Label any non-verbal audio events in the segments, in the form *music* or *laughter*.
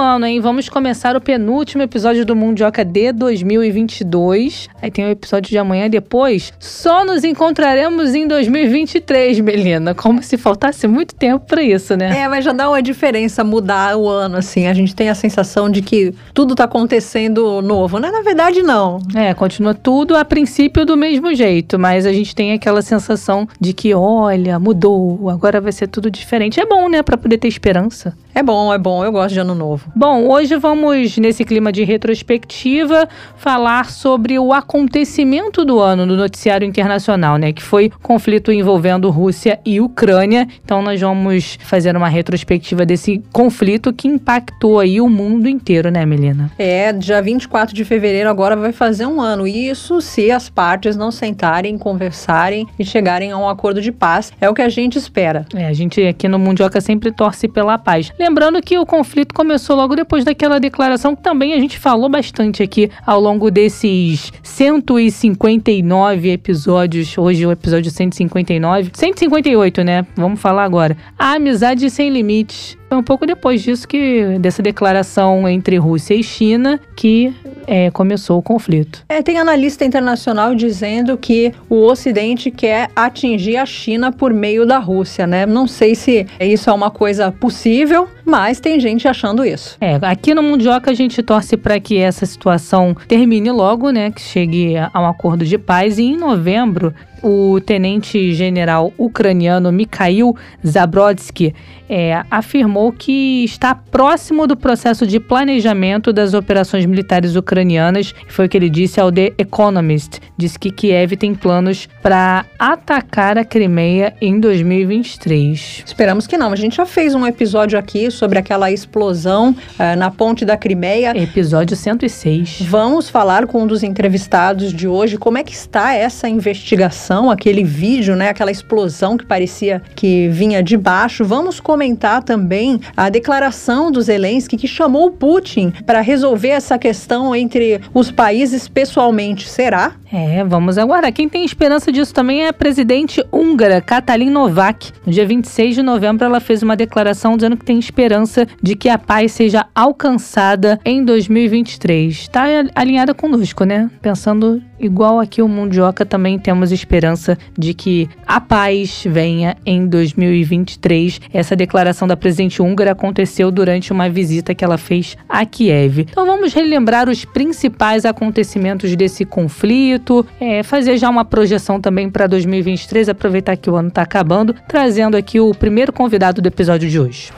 ano, hein? Vamos começar o penúltimo episódio do Mundioca de 2022. Aí tem o episódio de amanhã depois. Só nos encontraremos em 2023, Melina. Como se faltasse muito tempo para isso, né? É, mas já dá uma diferença mudar o ano, assim. A gente tem a sensação de que tudo tá acontecendo novo, né? Na verdade, não. É, continua tudo a princípio do mesmo jeito, mas a gente tem aquela sensação de que, olha, mudou, agora vai ser tudo diferente. É bom, né? Para poder ter esperança. É bom, é bom. Eu gosto de ano novo. Bom, hoje vamos, nesse clima de retrospectiva, falar sobre o acontecimento do ano no noticiário internacional, né? Que foi conflito envolvendo Rússia e Ucrânia. Então, nós vamos fazer uma retrospectiva desse conflito que impactou aí o mundo inteiro, né, Melina? É, dia 24 de fevereiro agora vai fazer um ano. Isso se as partes não sentarem, conversarem e chegarem a um acordo de paz. É o que a gente espera. É, a gente aqui no Mundioca sempre torce pela paz. Lembrando que o conflito começou logo depois daquela declaração que também a gente falou bastante aqui ao longo desses 159 episódios. Hoje o episódio 159. 158, né? Vamos falar agora. A amizade sem limites. Foi um pouco depois disso que dessa declaração entre Rússia e China que é, começou o conflito. É, tem analista internacional dizendo que o Ocidente quer atingir a China por meio da Rússia, né? Não sei se isso é uma coisa possível, mas tem gente achando isso. É, aqui no Mundioca a gente torce para que essa situação termine logo, né? Que chegue a um acordo de paz. E em novembro, o tenente-general ucraniano Mikhail Zabrodsky é, afirmou que está próximo do processo de planejamento das operações militares ucranianas. Foi o que ele disse ao The Economist. Disse que Kiev tem planos para atacar a Crimeia em 2023. Esperamos que não. A gente já fez um episódio aqui sobre aquela explosão uh, na ponte da Crimeia. Episódio 106. Vamos falar com um dos entrevistados de hoje como é que está essa investigação, aquele vídeo, né, aquela explosão que parecia que vinha de baixo. Vamos comentar também a declaração do Zelensky que chamou o Putin para resolver essa questão entre os países pessoalmente. Será? É, vamos aguardar. Quem tem esperança disso também é a presidente húngara, Katalin Novak. No dia 26 de novembro, ela fez uma declaração dizendo que tem esperança de que a paz seja alcançada em 2023. Está alinhada conosco, né? Pensando igual aqui o Mundioca, também temos esperança de que a paz venha em 2023. Essa declaração da presidente húngara aconteceu durante uma visita que ela fez a Kiev. Então vamos relembrar os principais acontecimentos desse conflito, é, fazer já uma projeção também para 2023, aproveitar que o ano está acabando, trazendo aqui o primeiro convidado do episódio de hoje.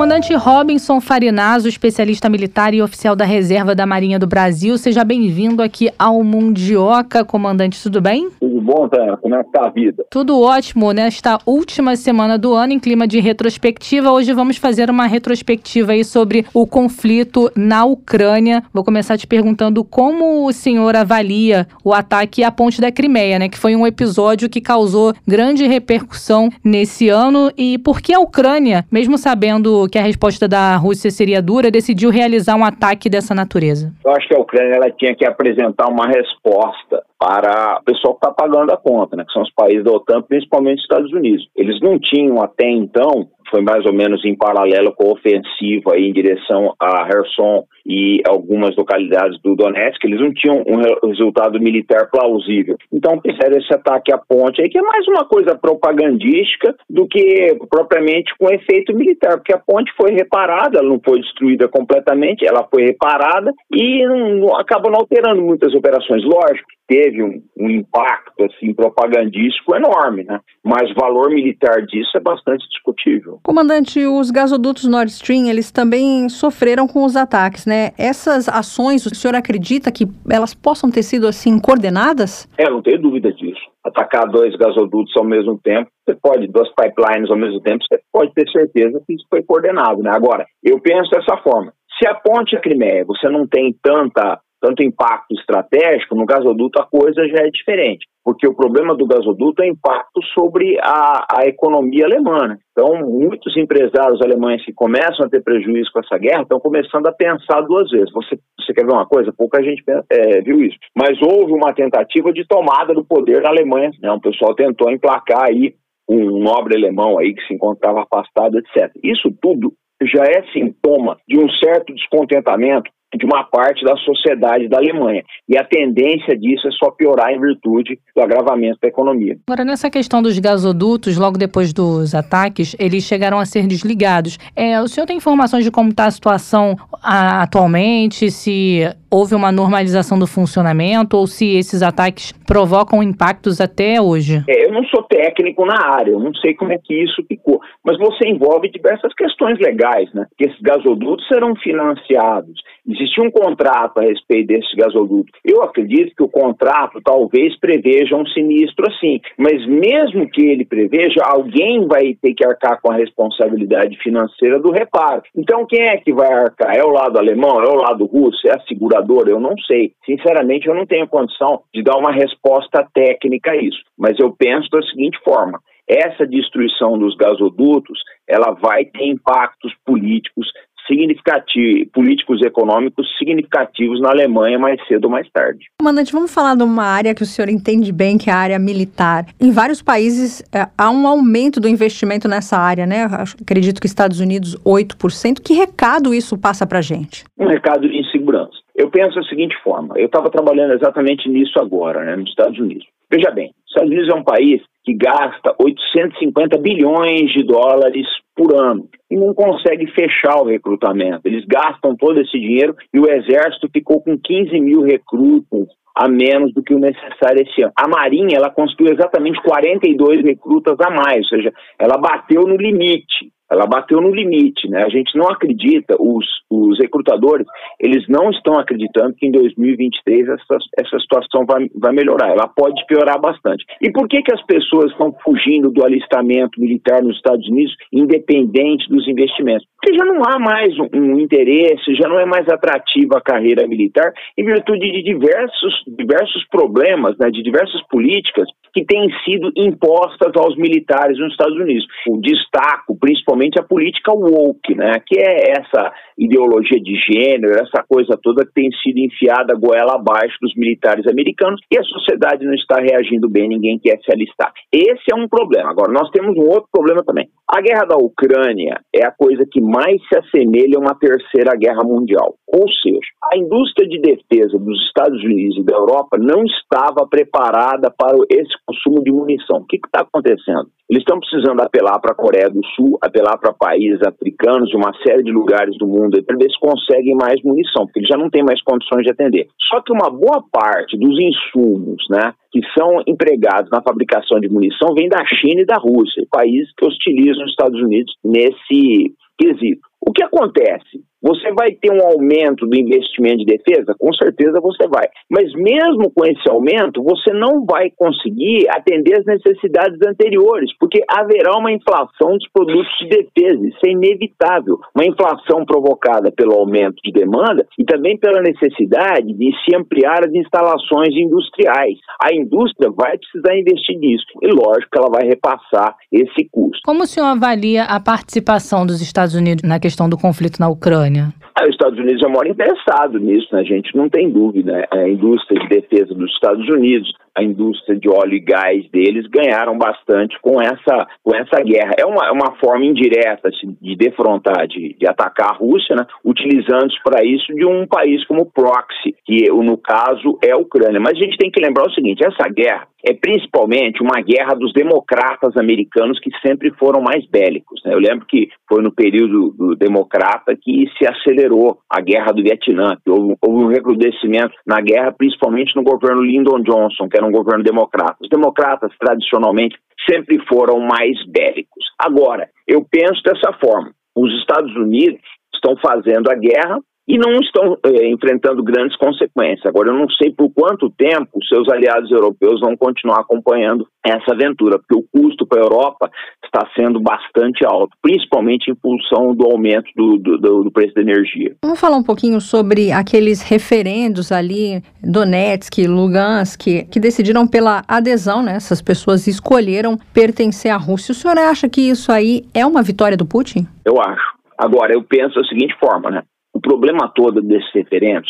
Comandante Robinson Farinazo, especialista militar e oficial da Reserva da Marinha do Brasil, seja bem-vindo aqui ao Mundioca. Comandante, tudo bem? Tudo bom, Tânia? Como é que tá a vida? Tudo ótimo. Nesta última semana do ano, em clima de retrospectiva, hoje vamos fazer uma retrospectiva aí sobre o conflito na Ucrânia. Vou começar te perguntando como o senhor avalia o ataque à ponte da Crimeia, né? Que foi um episódio que causou grande repercussão nesse ano e por que a Ucrânia, mesmo sabendo que a resposta da Rússia seria dura, decidiu realizar um ataque dessa natureza? Eu acho que a Ucrânia ela tinha que apresentar uma resposta para o pessoal que está pagando a conta, né, que são os países da OTAN, principalmente os Estados Unidos. Eles não tinham até então foi mais ou menos em paralelo com a ofensiva em direção a Kherson e algumas localidades do Donetsk, eles não tinham um resultado militar plausível. Então fizeram esse ataque à ponte aí, que é mais uma coisa propagandística do que propriamente com efeito militar, porque a ponte foi reparada, ela não foi destruída completamente, ela foi reparada e não, não, acabou não alterando muitas operações. Lógico que teve um, um impacto assim propagandístico enorme, né? Mas valor militar disso é bastante discutível. Comandante, os gasodutos Nord Stream, eles também sofreram com os ataques, né? Essas ações, o senhor acredita que elas possam ter sido, assim, coordenadas? É, não tenho dúvida disso. Atacar dois gasodutos ao mesmo tempo, você pode, duas pipelines ao mesmo tempo, você pode ter certeza que isso foi coordenado, né? Agora, eu penso dessa forma. Se a ponte Crimeia, você não tem tanta tanto impacto estratégico, no gasoduto a coisa já é diferente, porque o problema do gasoduto é impacto sobre a, a economia alemã. Né? Então, muitos empresários alemães que começam a ter prejuízo com essa guerra estão começando a pensar duas vezes. Você, você quer ver uma coisa? Pouca gente é, viu isso. Mas houve uma tentativa de tomada do poder na Alemanha. Né? O pessoal tentou emplacar aí um nobre alemão aí que se encontrava afastado, etc. Isso tudo já é sintoma de um certo descontentamento de uma parte da sociedade da Alemanha. E a tendência disso é só piorar em virtude do agravamento da economia. Agora, nessa questão dos gasodutos, logo depois dos ataques, eles chegaram a ser desligados. É, o senhor tem informações de como está a situação a, atualmente, se houve uma normalização do funcionamento ou se esses ataques provocam impactos até hoje? É, eu não sou técnico na área, eu não sei como é que isso ficou, mas você envolve diversas questões legais, né? Que esses gasodutos serão financiados, existia um contrato a respeito desse gasoduto. Eu acredito que o contrato talvez preveja um sinistro assim, mas mesmo que ele preveja, alguém vai ter que arcar com a responsabilidade financeira do reparo. Então quem é que vai arcar? É o lado alemão? É o lado russo? É a seguradora? Eu não sei. Sinceramente, eu não tenho condição de dar uma resposta técnica a isso, mas eu penso da seguinte forma: essa destruição dos gasodutos ela vai ter impactos políticos significativos, políticos e econômicos significativos na Alemanha mais cedo ou mais tarde. Comandante, vamos falar de uma área que o senhor entende bem, que é a área militar. Em vários países é, há um aumento do investimento nessa área, né? Acredito que Estados Unidos 8%. Que recado isso passa para a gente? Um recado de insegurança. Eu penso da seguinte forma: eu estava trabalhando exatamente nisso agora, né, nos Estados Unidos. Veja bem, os Estados Unidos é um país que gasta 850 bilhões de dólares por ano e não consegue fechar o recrutamento. Eles gastam todo esse dinheiro e o Exército ficou com 15 mil recrutas a menos do que o necessário esse ano. A Marinha ela construiu exatamente 42 recrutas a mais, ou seja, ela bateu no limite ela bateu no limite, né? A gente não acredita, os, os recrutadores, eles não estão acreditando que em 2023 essa, essa situação vai, vai melhorar, ela pode piorar bastante. E por que que as pessoas estão fugindo do alistamento militar nos Estados Unidos, independente dos investimentos? Porque já não há mais um, um interesse, já não é mais atrativa a carreira militar, em virtude de diversos, diversos problemas, né, de diversas políticas que têm sido impostas aos militares nos Estados Unidos. O destaco, principalmente a política woke, né, que é essa ideologia de gênero, essa coisa toda que tem sido enfiada goela abaixo dos militares americanos e a sociedade não está reagindo bem, ninguém quer se alistar. Esse é um problema. Agora, nós temos um outro problema também. A guerra da Ucrânia é a coisa que mais se assemelha a uma terceira guerra mundial. Ou seja, a indústria de defesa dos Estados Unidos e da Europa não estava preparada para esse consumo de munição. O que está acontecendo? Eles estão precisando apelar para a Coreia do Sul, apelar para países africanos, de uma série de lugares do mundo, para ver se conseguem mais munição, porque eles já não têm mais condições de atender. Só que uma boa parte dos insumos, né, que são empregados na fabricação de munição vem da China e da Rússia, países que hostilizam os Estados Unidos nesse quesito. O que acontece? Você vai ter um aumento do investimento de defesa? Com certeza você vai. Mas mesmo com esse aumento, você não vai conseguir atender as necessidades anteriores, porque haverá uma inflação dos produtos de defesa. Isso é inevitável. Uma inflação provocada pelo aumento de demanda e também pela necessidade de se ampliar as instalações industriais. A indústria vai precisar investir nisso. E lógico que ela vai repassar esse custo. Como o senhor avalia a participação dos Estados Unidos na questão do conflito na Ucrânia? Ah, os Estados Unidos já mora interessado nisso, né? gente não tem dúvida. É a indústria de defesa dos Estados Unidos, a indústria de óleo e gás deles ganharam bastante com essa, com essa guerra. É uma, é uma forma indireta assim, de defrontar, de, de atacar a Rússia, né? utilizando para isso de um país como proxy, que no caso é a Ucrânia. Mas a gente tem que lembrar o seguinte: essa guerra é principalmente uma guerra dos democratas americanos que sempre foram mais bélicos. Né? Eu lembro que foi no período do democrata que se acelerou a guerra do Vietnã, houve, houve um recrudescimento na guerra, principalmente no governo Lyndon Johnson, que era um governo democrata. Os democratas, tradicionalmente, sempre foram mais bélicos. Agora, eu penso dessa forma: os Estados Unidos estão fazendo a guerra e não estão é, enfrentando grandes consequências. Agora, eu não sei por quanto tempo os seus aliados europeus vão continuar acompanhando essa aventura, porque o custo para a Europa está sendo bastante alto, principalmente em função do aumento do, do, do, preço da energia. Vamos falar um pouquinho sobre aqueles referendos ali, Donetsk, Lugansk, que decidiram pela adesão, né? Essas pessoas escolheram pertencer à Rússia. O senhor acha que isso aí é uma vitória do Putin? Eu acho. Agora, eu penso da seguinte forma, né? O problema todo desses referendos,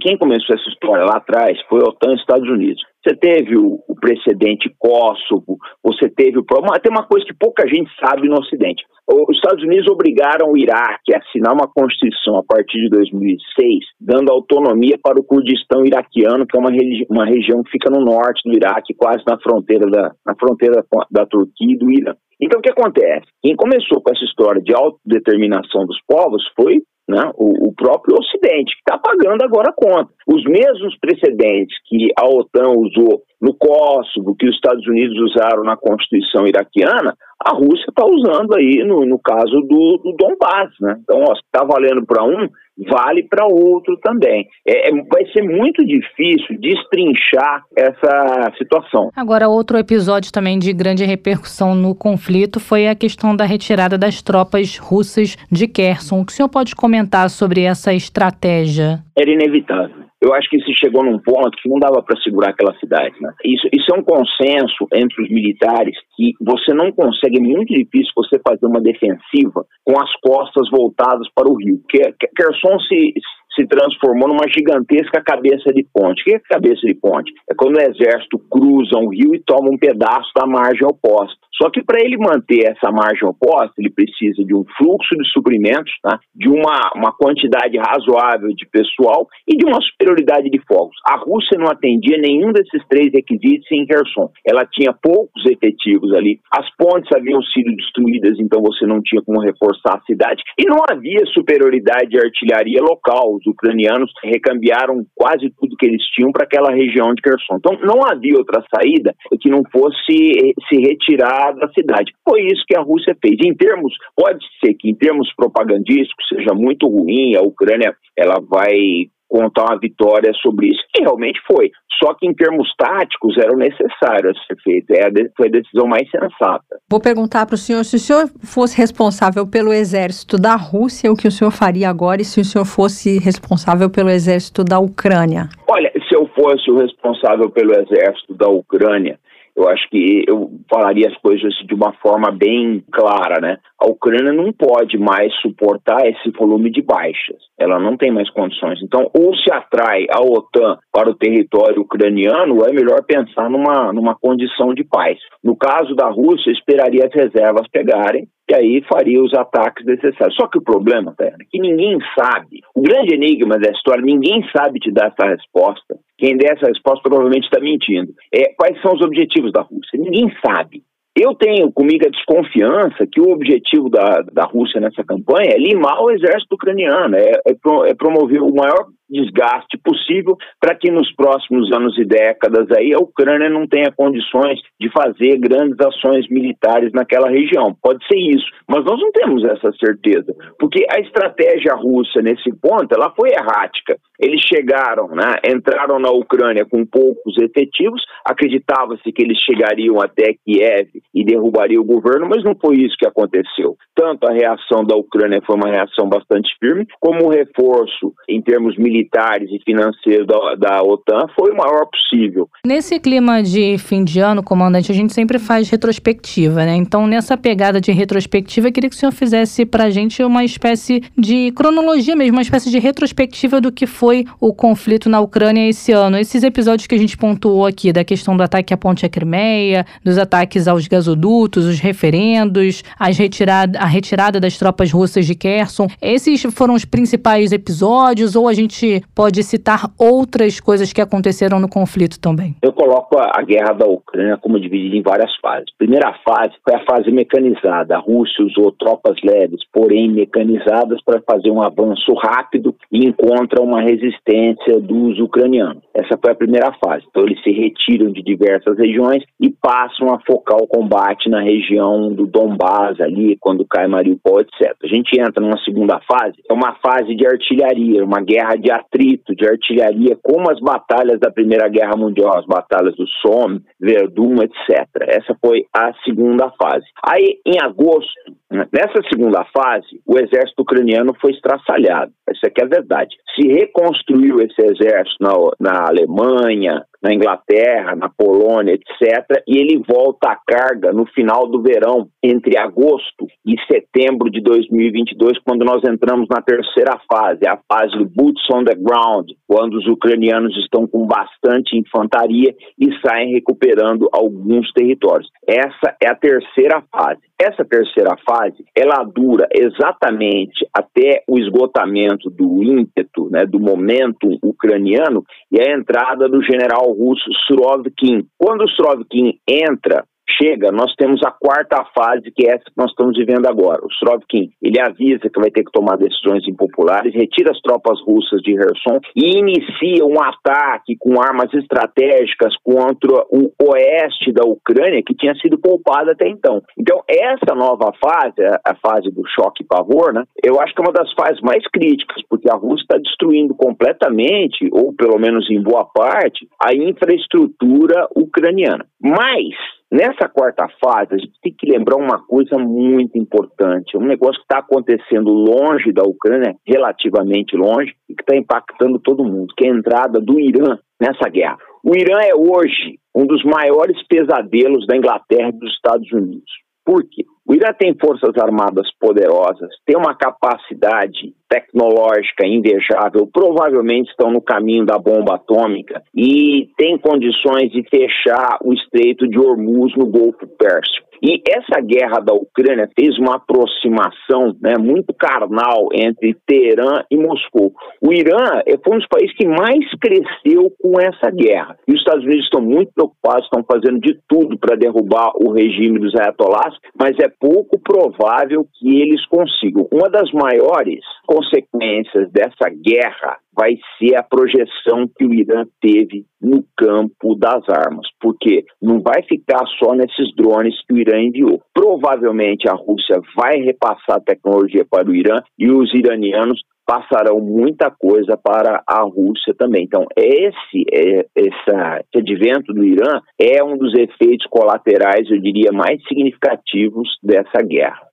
quem começou essa história lá atrás foi a OTAN e Estados Unidos. Você teve o, precedente Kosovo, você teve o problema. Tem uma coisa que pouca gente sabe no Ocidente. Os Estados Unidos obrigaram o Iraque a assinar uma constituição a partir de 2006, dando autonomia para o Kurdistão iraquiano, que é uma, uma região que fica no norte do Iraque, quase na fronteira da, na fronteira da Turquia e do Irã. Então, o que acontece? Quem começou com essa história de autodeterminação dos povos foi né, o, o, próprio Ocidente, que está pagando agora a conta. Os mesmos precedentes que a OTAN usou no Kosovo, que os Estados Unidos usaram na Constituição iraquiana, a Rússia está usando aí no, no caso do, do Donbass. Né? Então, está valendo para um, vale para outro também. É, é, vai ser muito difícil destrinchar essa situação. Agora, outro episódio também de grande repercussão no conflito foi a questão da retirada das tropas russas de Kherson. O que o senhor pode comentar sobre essa estratégia? Era inevitável eu acho que se chegou num ponto que não dava para segurar aquela cidade. Né? Isso, isso é um consenso entre os militares que você não consegue, é muito difícil você fazer uma defensiva com as costas voltadas para o rio. Kherson se, se transformou numa gigantesca cabeça de ponte. O que é cabeça de ponte? É quando o exército cruza um rio e toma um pedaço da margem oposta. Só que para ele manter essa margem oposta, ele precisa de um fluxo de suprimentos, tá? de uma, uma quantidade razoável de pessoal e de uma superioridade de fogos. A Rússia não atendia nenhum desses três requisitos em Kherson. Ela tinha poucos efetivos ali, as pontes haviam sido destruídas, então você não tinha como reforçar a cidade, e não havia superioridade de artilharia local. Os ucranianos recambiaram quase tudo que eles tinham para aquela região de Kherson. Então não havia outra saída que não fosse se retirar da cidade. Foi isso que a Rússia fez. Em termos, pode ser que em termos propagandísticos seja muito ruim, a Ucrânia ela vai contar uma vitória sobre isso, e realmente foi. Só que em termos táticos era necessário ser feito, é foi a decisão mais sensata. Vou perguntar para o senhor, se o senhor fosse responsável pelo exército da Rússia, o que o senhor faria agora, e se o senhor fosse responsável pelo exército da Ucrânia? Olha, se eu fosse o responsável pelo exército da Ucrânia, eu acho que eu falaria as coisas de uma forma bem clara, né? A Ucrânia não pode mais suportar esse volume de baixas. Ela não tem mais condições. Então, ou se atrai a OTAN para o território ucraniano, é melhor pensar numa, numa condição de paz. No caso da Rússia, esperaria as reservas pegarem e aí faria os ataques necessários. Só que o problema, Terra, é que ninguém sabe. O grande enigma da história, ninguém sabe te dar essa resposta. Quem der essa resposta provavelmente está mentindo. É, quais são os objetivos da Rússia? Ninguém sabe. Eu tenho comigo a desconfiança que o objetivo da, da Rússia nessa campanha é limar o exército ucraniano, é, é, pro, é promover o maior desgaste possível para que nos próximos anos e décadas aí a Ucrânia não tenha condições de fazer grandes ações militares naquela região. Pode ser isso, mas nós não temos essa certeza, porque a estratégia russa nesse ponto ela foi errática. Eles chegaram, né, entraram na Ucrânia com poucos efetivos, acreditava-se que eles chegariam até Kiev e derrubariam o governo, mas não foi isso que aconteceu. Tanto a reação da Ucrânia foi uma reação bastante firme, como o reforço em termos militares militares e financeiros da, da OTAN foi o maior possível. Nesse clima de fim de ano, comandante, a gente sempre faz retrospectiva, né? Então, nessa pegada de retrospectiva, eu queria que o senhor fizesse para a gente uma espécie de cronologia mesmo, uma espécie de retrospectiva do que foi o conflito na Ucrânia esse ano. Esses episódios que a gente pontuou aqui, da questão do ataque à ponte à Crimeia, dos ataques aos gasodutos, os referendos, as retirada, a retirada das tropas russas de Kherson, esses foram os principais episódios ou a gente pode citar outras coisas que aconteceram no conflito também? Eu coloco a guerra da Ucrânia como dividida em várias fases. Primeira fase foi a fase mecanizada. A Rússia usou tropas leves, porém mecanizadas, para fazer um avanço rápido e encontra uma resistência dos ucranianos. Essa foi a primeira fase. Então eles se retiram de diversas regiões e passam a focar o combate na região do Donbás ali, quando cai Mariupol, etc. A gente entra numa segunda fase, é uma fase de artilharia, uma guerra de atrito, de artilharia, como as batalhas da Primeira Guerra Mundial, as batalhas do Somme, Verdun, etc. Essa foi a segunda fase. Aí, em agosto, nessa segunda fase, o exército ucraniano foi estraçalhado. Isso aqui é verdade. Se reconstruiu esse exército na, na Alemanha, na Inglaterra, na Polônia, etc. E ele volta à carga no final do verão, entre agosto e setembro de 2022, quando nós entramos na terceira fase, a fase do boots on the ground, quando os ucranianos estão com bastante infantaria e saem recuperando alguns territórios. Essa é a terceira fase. Essa terceira fase, ela dura exatamente até o esgotamento do ímpeto, né, do momento ucraniano e a entrada do general russo Surovkin. Quando o Surovkin entra chega, nós temos a quarta fase, que é essa que nós estamos vivendo agora. O Strovkin, ele avisa que vai ter que tomar decisões impopulares, retira as tropas russas de Kherson e inicia um ataque com armas estratégicas contra o oeste da Ucrânia, que tinha sido poupado até então. Então, essa nova fase, a fase do choque e pavor, né, eu acho que é uma das fases mais críticas, porque a Rússia está destruindo completamente, ou pelo menos em boa parte, a infraestrutura ucraniana. Mas Nessa quarta fase, a gente tem que lembrar uma coisa muito importante: um negócio que está acontecendo longe da Ucrânia, relativamente longe, e que está impactando todo mundo, que é a entrada do Irã nessa guerra. O Irã é hoje um dos maiores pesadelos da Inglaterra e dos Estados Unidos. Por quê? O Irã tem forças armadas poderosas, tem uma capacidade tecnológica invejável, provavelmente estão no caminho da bomba atômica e tem condições de fechar o estreito de Hormuz no Golfo Pérsico. E essa guerra da Ucrânia fez uma aproximação né, muito carnal entre Teherã e Moscou. O Irã foi um dos países que mais cresceu com essa guerra. E os Estados Unidos estão muito preocupados, estão fazendo de tudo para derrubar o regime dos ayatollahs, mas é pouco provável que eles consigam. Uma das maiores consequências dessa guerra vai ser a projeção que o Irã teve no campo das armas, porque não vai ficar só nesses drones que o Irã enviou. Provavelmente a Rússia vai repassar a tecnologia para o Irã e os iranianos passarão muita coisa para a Rússia também. Então, esse, é, esse advento do Irã é um dos efeitos colaterais, eu diria, mais significativos dessa guerra.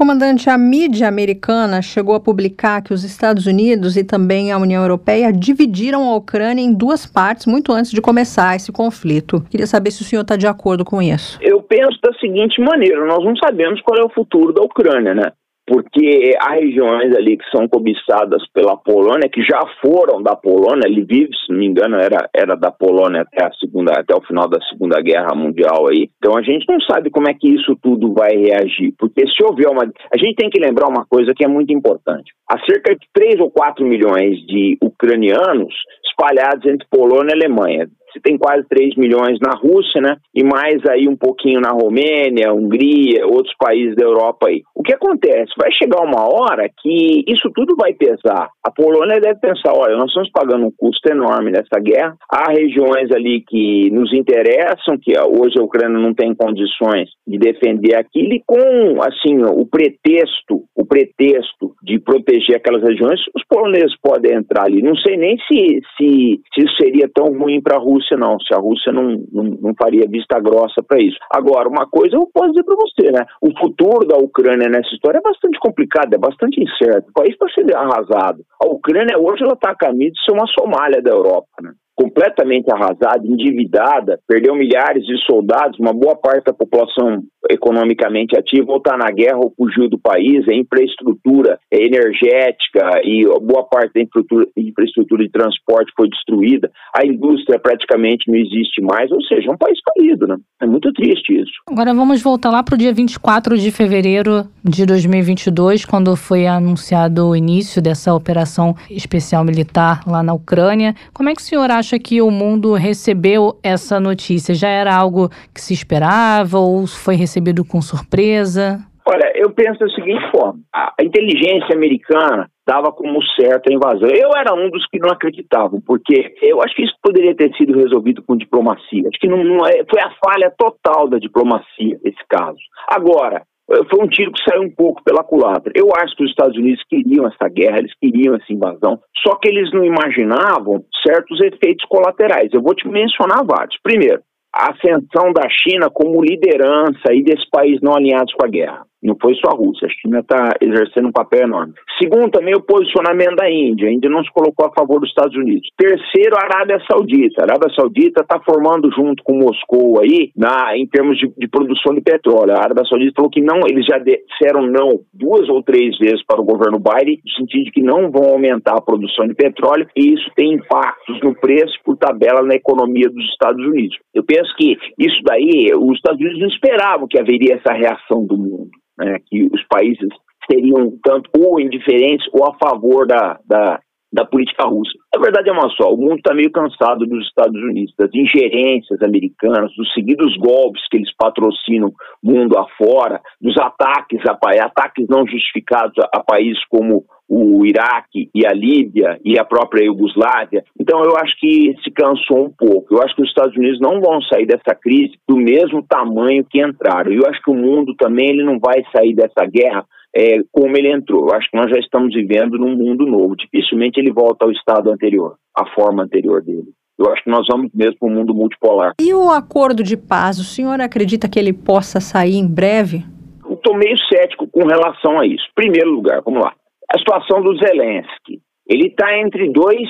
Comandante, a mídia americana chegou a publicar que os Estados Unidos e também a União Europeia dividiram a Ucrânia em duas partes muito antes de começar esse conflito. Queria saber se o senhor está de acordo com isso. Eu penso da seguinte maneira: nós não sabemos qual é o futuro da Ucrânia, né? Porque há regiões ali que são cobiçadas pela Polônia, que já foram da Polônia, Lviv, se não me engano, era, era da Polônia até, a segunda, até o final da Segunda Guerra Mundial aí. Então a gente não sabe como é que isso tudo vai reagir, porque se houver uma... A gente tem que lembrar uma coisa que é muito importante. Há cerca de 3 ou 4 milhões de ucranianos espalhados entre Polônia e Alemanha você tem quase 3 milhões na Rússia, né? E mais aí um pouquinho na Romênia, Hungria, outros países da Europa aí. O que acontece? Vai chegar uma hora que isso tudo vai pesar. A Polônia deve pensar, olha, nós estamos pagando um custo enorme nessa guerra. Há regiões ali que nos interessam, que hoje a Ucrânia não tem condições de defender aquilo e com, assim, o pretexto, o pretexto de proteger aquelas regiões, os poloneses podem entrar ali. Não sei nem se, se, se isso seria tão ruim para a Rússia Rússia, não. Se a Rússia não, não, não faria vista grossa para isso. Agora, uma coisa eu posso dizer para você, né? O futuro da Ucrânia nessa história é bastante complicado, é bastante incerto. O país está sendo arrasado. A Ucrânia hoje ela está a caminho de ser uma Somália da Europa, né? Completamente arrasada, endividada, perdeu milhares de soldados, uma boa parte da população economicamente ativa ou está na guerra ou fugiu do país, a infraestrutura energética e boa parte da infraestrutura, infraestrutura de transporte foi destruída, a indústria praticamente não existe mais, ou seja, é um país caído, né? É muito triste isso. Agora vamos voltar lá para o dia 24 de fevereiro de 2022, quando foi anunciado o início dessa operação especial militar lá na Ucrânia. Como é que o senhor acha que o mundo recebeu essa notícia? Já era algo que se esperava ou foi recebido com surpresa? Olha, eu penso da seguinte forma: a inteligência americana dava como certa a invasão. Eu era um dos que não acreditavam, porque eu acho que isso poderia ter sido resolvido com diplomacia. Acho que não, não é, foi a falha total da diplomacia esse caso. Agora, foi um tiro que saiu um pouco pela culatra. Eu acho que os Estados Unidos queriam essa guerra, eles queriam essa invasão, só que eles não imaginavam certos efeitos colaterais. Eu vou te mencionar vários. Primeiro, a ascensão da China como liderança aí desses países não alinhados com a guerra. Não foi só a Rússia, a China está exercendo um papel enorme. Segundo, também o posicionamento da Índia. A Índia não se colocou a favor dos Estados Unidos. Terceiro, a Arábia Saudita. A Arábia Saudita está formando junto com Moscou aí, na, em termos de, de, produção de petróleo. A Arábia Saudita falou que não, eles já disseram não duas ou três vezes para o governo Biden, no sentido de que não vão aumentar a produção de petróleo, e isso tem impactos no preço por tabela na economia dos Estados Unidos. Eu penso que isso daí, os Estados Unidos não esperavam que haveria essa reação do mundo né, que os países seriam tanto ou indiferentes ou a favor da, da, da política russa. A verdade é uma só, o mundo está meio cansado dos Estados Unidos, das ingerências americanas, dos seguidos golpes que eles patrocinam mundo afora, dos ataques a ataques não justificados a, a países como o Iraque e a Líbia e a própria Iugoslávia. Então eu acho que se cansou um pouco. Eu acho que os Estados Unidos não vão sair dessa crise do mesmo tamanho que entraram. Eu acho que o mundo também ele não vai sair dessa guerra é, como ele entrou. Eu acho que nós já estamos vivendo num mundo novo. Dificilmente ele volta ao estado anterior, à forma anterior dele. Eu acho que nós vamos mesmo para um mundo multipolar. E o acordo de paz, o senhor acredita que ele possa sair em breve? Estou meio cético com relação a isso. Primeiro lugar, vamos lá a situação do Zelensky. Ele está entre dois,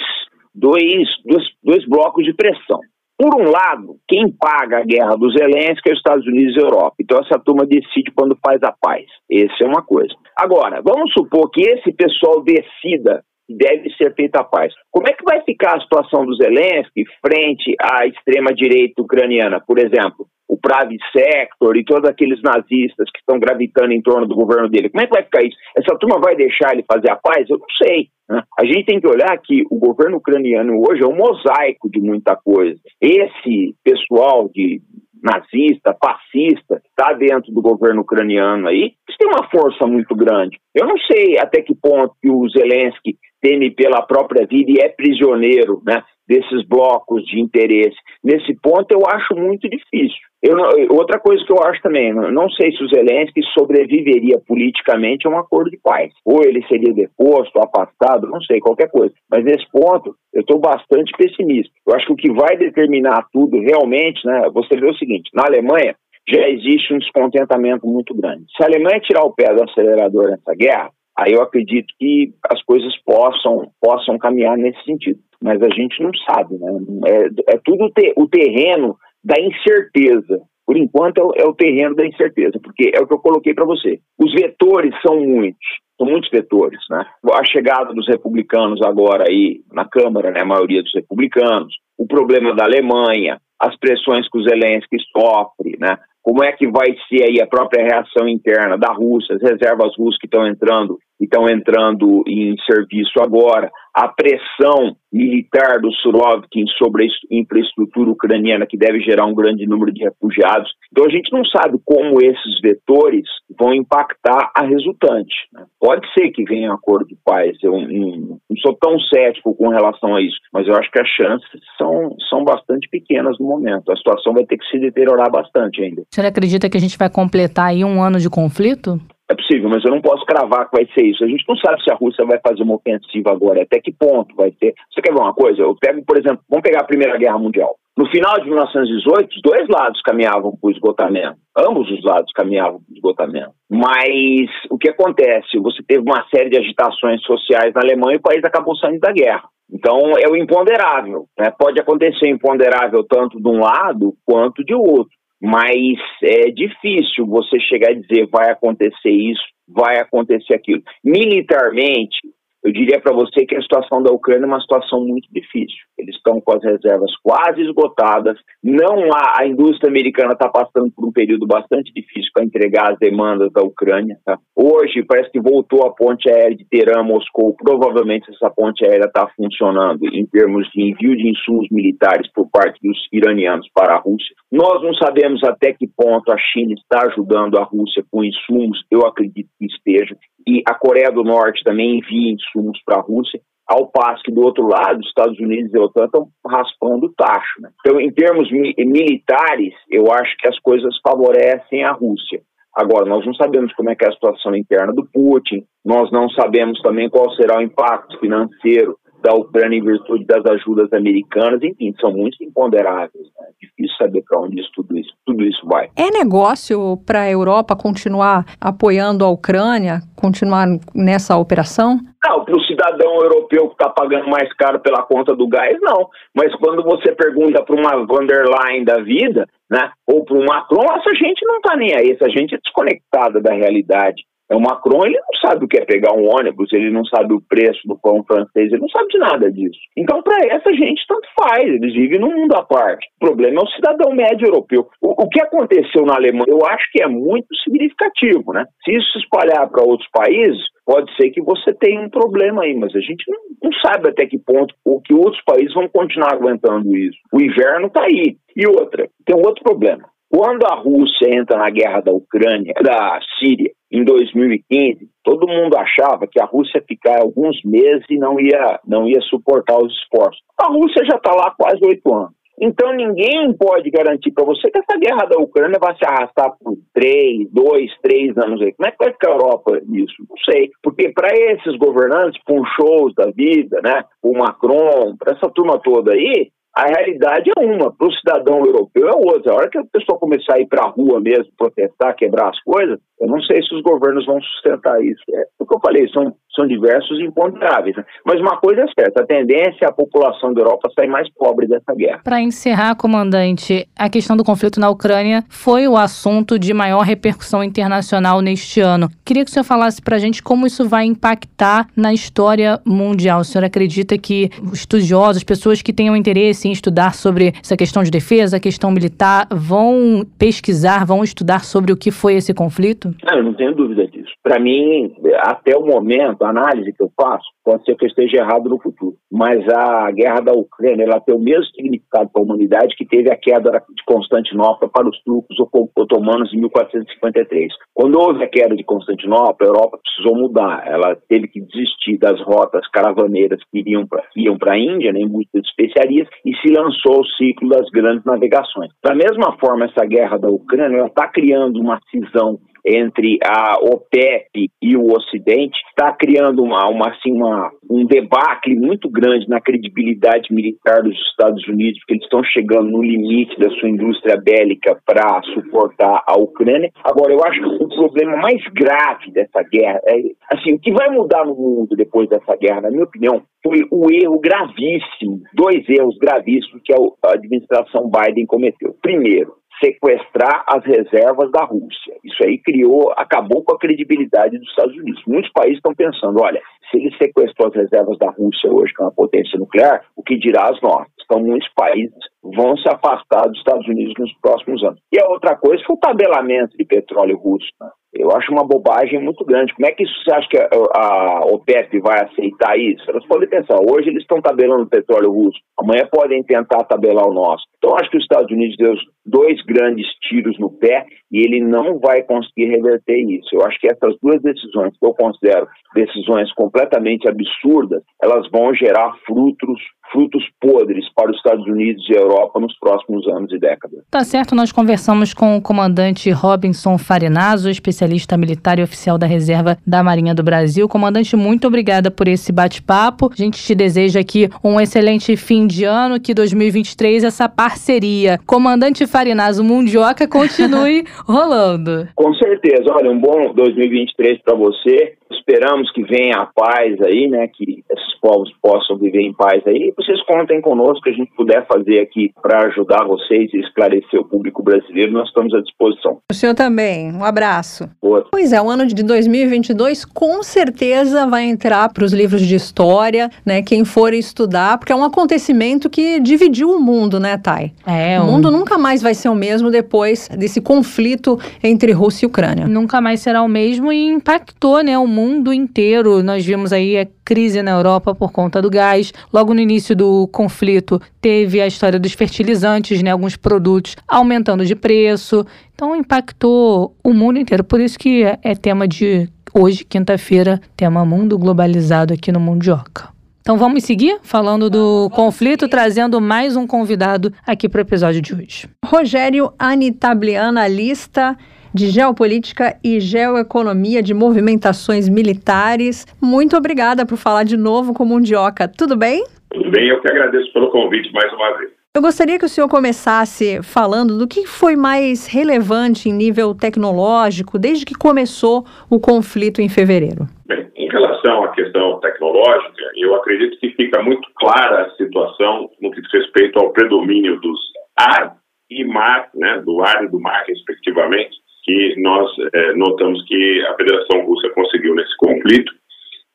dois, dois, dois blocos de pressão. Por um lado, quem paga a guerra do Zelensky é os Estados Unidos e a Europa. Então essa turma decide quando faz a paz. Essa é uma coisa. Agora, vamos supor que esse pessoal decida que deve ser feita a paz. Como é que vai ficar a situação do Zelensky frente à extrema-direita ucraniana, por exemplo? O Pravi Sector e todos aqueles nazistas que estão gravitando em torno do governo dele. Como é que vai ficar isso? Essa turma vai deixar ele fazer a paz? Eu não sei. Né? A gente tem que olhar que o governo ucraniano hoje é um mosaico de muita coisa. Esse pessoal de nazista, fascista, está dentro do governo ucraniano aí, isso tem uma força muito grande. Eu não sei até que ponto que o Zelensky teme pela própria vida e é prisioneiro né, desses blocos de interesse. Nesse ponto, eu acho muito difícil. Eu não, outra coisa que eu acho também, não sei se o Zelensky sobreviveria politicamente a um acordo de paz. Ou ele seria deposto, afastado, não sei, qualquer coisa. Mas nesse ponto, eu estou bastante pessimista. Eu acho que o que vai determinar tudo realmente, né, você vê o seguinte, na Alemanha, já existe um descontentamento muito grande. Se a Alemanha tirar o pé do acelerador nessa guerra, aí eu acredito que as coisas possam, possam caminhar nesse sentido. Mas a gente não sabe, né? É, é tudo te, o terreno da incerteza. Por enquanto é o, é o terreno da incerteza, porque é o que eu coloquei para você. Os vetores são muitos, são muitos vetores, né? A chegada dos republicanos agora aí na Câmara, né? A maioria dos republicanos, o problema da Alemanha, as pressões que o Zelensky sofre, né? Como é que vai ser aí a própria reação interna da Rússia, as reservas russas que estão entrando estão entrando em serviço agora, a pressão militar do Surovkin sobre a infraestrutura ucraniana, que deve gerar um grande número de refugiados. Então a gente não sabe como esses vetores vão impactar a resultante. Né? Pode ser que venha um acordo de paz, eu não, não, sou tão cético com relação a isso, mas eu acho que as chances são, são bastante pequenas no momento. A situação vai ter que se deteriorar bastante ainda. Você acredita que a gente vai completar aí um ano de conflito? É possível, mas eu não posso cravar que vai ser isso. A gente não sabe se a Rússia vai fazer uma ofensiva agora, até que ponto vai ter. Você quer ver uma coisa? Eu pego, por exemplo, vamos pegar a Primeira Guerra Mundial. No final de 1918, os dois lados caminhavam para o esgotamento. Ambos os lados caminhavam para o esgotamento. Mas o que acontece? Você teve uma série de agitações sociais na Alemanha e o país acabou saindo da guerra. Então é o imponderável. Né? Pode acontecer imponderável tanto de um lado quanto de outro mas é difícil você chegar e dizer vai acontecer isso, vai acontecer aquilo. Militarmente, Eu diria para você que a situação da Ucrânia é uma situação muito difícil. Eles estão com as reservas quase esgotadas. Não há, a indústria americana está passando por um período bastante difícil para entregar as demandas da Ucrânia. Tá? Hoje parece que voltou a ponte aérea de Teherã Moscou. Provavelmente essa ponte aérea está funcionando em termos de envio de insumos militares por parte dos iranianos para a Rússia. Nós não sabemos até que ponto a China está ajudando a Rússia com insumos. Eu acredito que esteja. E a Coreia do Norte também envia insumos para a Rússia ao passo que do outro lado, os Estados Unidos e a OTAN estão raspando o tacho. Né? Então, em termos mi militares, eu acho que as coisas favorecem a Rússia. Agora, nós não sabemos como é que é a situação interna do Putin, nós não sabemos também qual será o impacto financeiro da Ucrânia em virtude das ajudas americanas, enfim, são muito imponderáveis. Né? É difícil saber para onde isso, tudo, isso, tudo isso vai. É negócio para a Europa continuar apoiando a Ucrânia, continuar nessa operação? Não, para o cidadão europeu que está pagando mais caro pela conta do gás, não. Mas quando você pergunta para uma van der Leyen da vida, né, ou para um Macron, essa gente não está nem aí, essa gente é desconectada da realidade. É o Macron, ele não sabe o que é pegar um ônibus, ele não sabe o preço do pão francês, ele não sabe de nada disso. Então, para essa gente, tanto faz, eles vivem num mundo à parte. O problema é o cidadão médio europeu. O, o que aconteceu na Alemanha, eu acho que é muito significativo, né? Se isso se espalhar para outros países, pode ser que você tenha um problema aí, mas a gente não, não sabe até que ponto ou que outros países vão continuar aguentando isso. O inverno está aí. E outra, tem um outro problema. Quando a Rússia entra na guerra da Ucrânia, da Síria, em 2015, todo mundo achava que a Rússia ia ficar alguns meses e não ia, não ia suportar os esforços. A Rússia já está lá há quase oito anos. Então ninguém pode garantir para você que essa guerra da Ucrânia vai se arrastar por três, dois, três anos aí. Como é que vai ficar a Europa nisso? Não sei. Porque para esses governantes, com shows da vida, né? O Macron, para essa turma toda aí, a realidade é uma, para o cidadão europeu é outra. A hora que a pessoa começar a ir para a rua mesmo, protestar, quebrar as coisas, eu não sei se os governos vão sustentar isso. É o que eu falei, são, são diversos e imponderáveis. Né? Mas uma coisa é certa, a tendência é a população da Europa sair mais pobre dessa guerra. Para encerrar, comandante, a questão do conflito na Ucrânia foi o assunto de maior repercussão internacional neste ano. Queria que o senhor falasse para a gente como isso vai impactar na história mundial. O senhor acredita que estudiosos, pessoas que tenham interesse em estudar sobre essa questão de defesa, a questão militar, vão pesquisar, vão estudar sobre o que foi esse conflito? Não, eu não tenho dúvida disso. Para mim, até o momento, a análise que eu faço, pode ser que eu esteja errado no futuro, mas a guerra da Ucrânia ela tem o mesmo significado para a humanidade que teve a queda de Constantinopla para os turcos otomanos em 1453. Quando houve a queda de Constantinopla, a Europa precisou mudar. Ela teve que desistir das rotas caravaneiras que iriam para iam a Índia, né, em muitas especiarias, e se lançou o ciclo das grandes navegações. Da mesma forma, essa guerra da Ucrânia está criando uma cisão entre a OPEP e o Ocidente está criando uma, uma, assim, uma, um debacle muito grande na credibilidade militar dos Estados Unidos, porque eles estão chegando no limite da sua indústria bélica para suportar a Ucrânia. Agora, eu acho que o problema mais grave dessa guerra é assim, o que vai mudar no mundo depois dessa guerra, na minha opinião, foi o erro gravíssimo, dois erros gravíssimos que a administração Biden cometeu. Primeiro, sequestrar as reservas da Rússia. Isso aí criou, acabou com a credibilidade dos Estados Unidos. Muitos países estão pensando, olha, se ele sequestrou as reservas da Rússia hoje, que é uma potência nuclear, o que dirá as nossas? Então, muitos países vão se afastar dos Estados Unidos nos próximos anos. E a outra coisa foi o tabelamento de petróleo russo. Né? Eu acho uma bobagem muito grande. Como é que isso, você acha que a, a OPEP vai aceitar isso? Elas podem pensar, hoje eles estão tabelando o petróleo russo, amanhã podem tentar tabelar o nosso. Então, acho que os Estados Unidos deu dois grandes tiros no pé e ele não vai conseguir reverter isso. Eu acho que essas duas decisões, que eu considero decisões completamente absurdas, elas vão gerar frutos frutos podres para os Estados Unidos e a Europa nos próximos anos e décadas. Tá certo, nós conversamos com o comandante Robinson Farinazo, especialista militar e oficial da reserva da Marinha do Brasil. Comandante, muito obrigada por esse bate-papo. A gente te deseja aqui um excelente fim de ano, que 2023 essa parceria Comandante Farinazo Mundioca continue *laughs* rolando. Com certeza. Olha, um bom 2023 para você. Esperamos que venha a paz aí, né, que esses povos possam viver em paz aí. Vocês contem conosco que a gente puder fazer aqui para ajudar vocês e esclarecer o público brasileiro, nós estamos à disposição. O senhor também. Um abraço. Boa. Pois é, o ano de 2022 com certeza vai entrar para os livros de história, né? Quem for estudar, porque é um acontecimento que dividiu o mundo, né, Thay? É, O um- mundo nunca mais vai ser o mesmo depois desse conflito entre Rússia e Ucrânia. Nunca mais será o mesmo e impactou né, o mundo inteiro. Nós vimos aí a crise na Europa por conta do gás. Logo no início do conflito, teve a história dos fertilizantes, né, alguns produtos aumentando de preço. Então, impactou o mundo inteiro. Por isso que é, é tema de hoje, quinta-feira, tema Mundo Globalizado aqui no Mundioca. Então, vamos seguir falando do conflito, trazendo mais um convidado aqui para o episódio de hoje. Rogério Anitablian, analista de geopolítica e geoeconomia de movimentações militares. Muito obrigada por falar de novo com o Mundioca. Tudo bem? Tudo bem, eu que agradeço pelo convite mais uma vez. Eu gostaria que o senhor começasse falando do que foi mais relevante em nível tecnológico desde que começou o conflito em fevereiro. Bem, em relação à questão tecnológica, eu acredito que fica muito clara a situação no que diz respeito ao predomínio dos ar e mar, né, do ar e do mar, respectivamente, que nós eh, notamos que a Federação Russa conseguiu nesse conflito,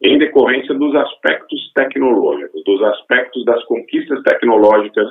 em decorrência dos aspectos tecnológicos, dos aspectos das conquistas tecnológicas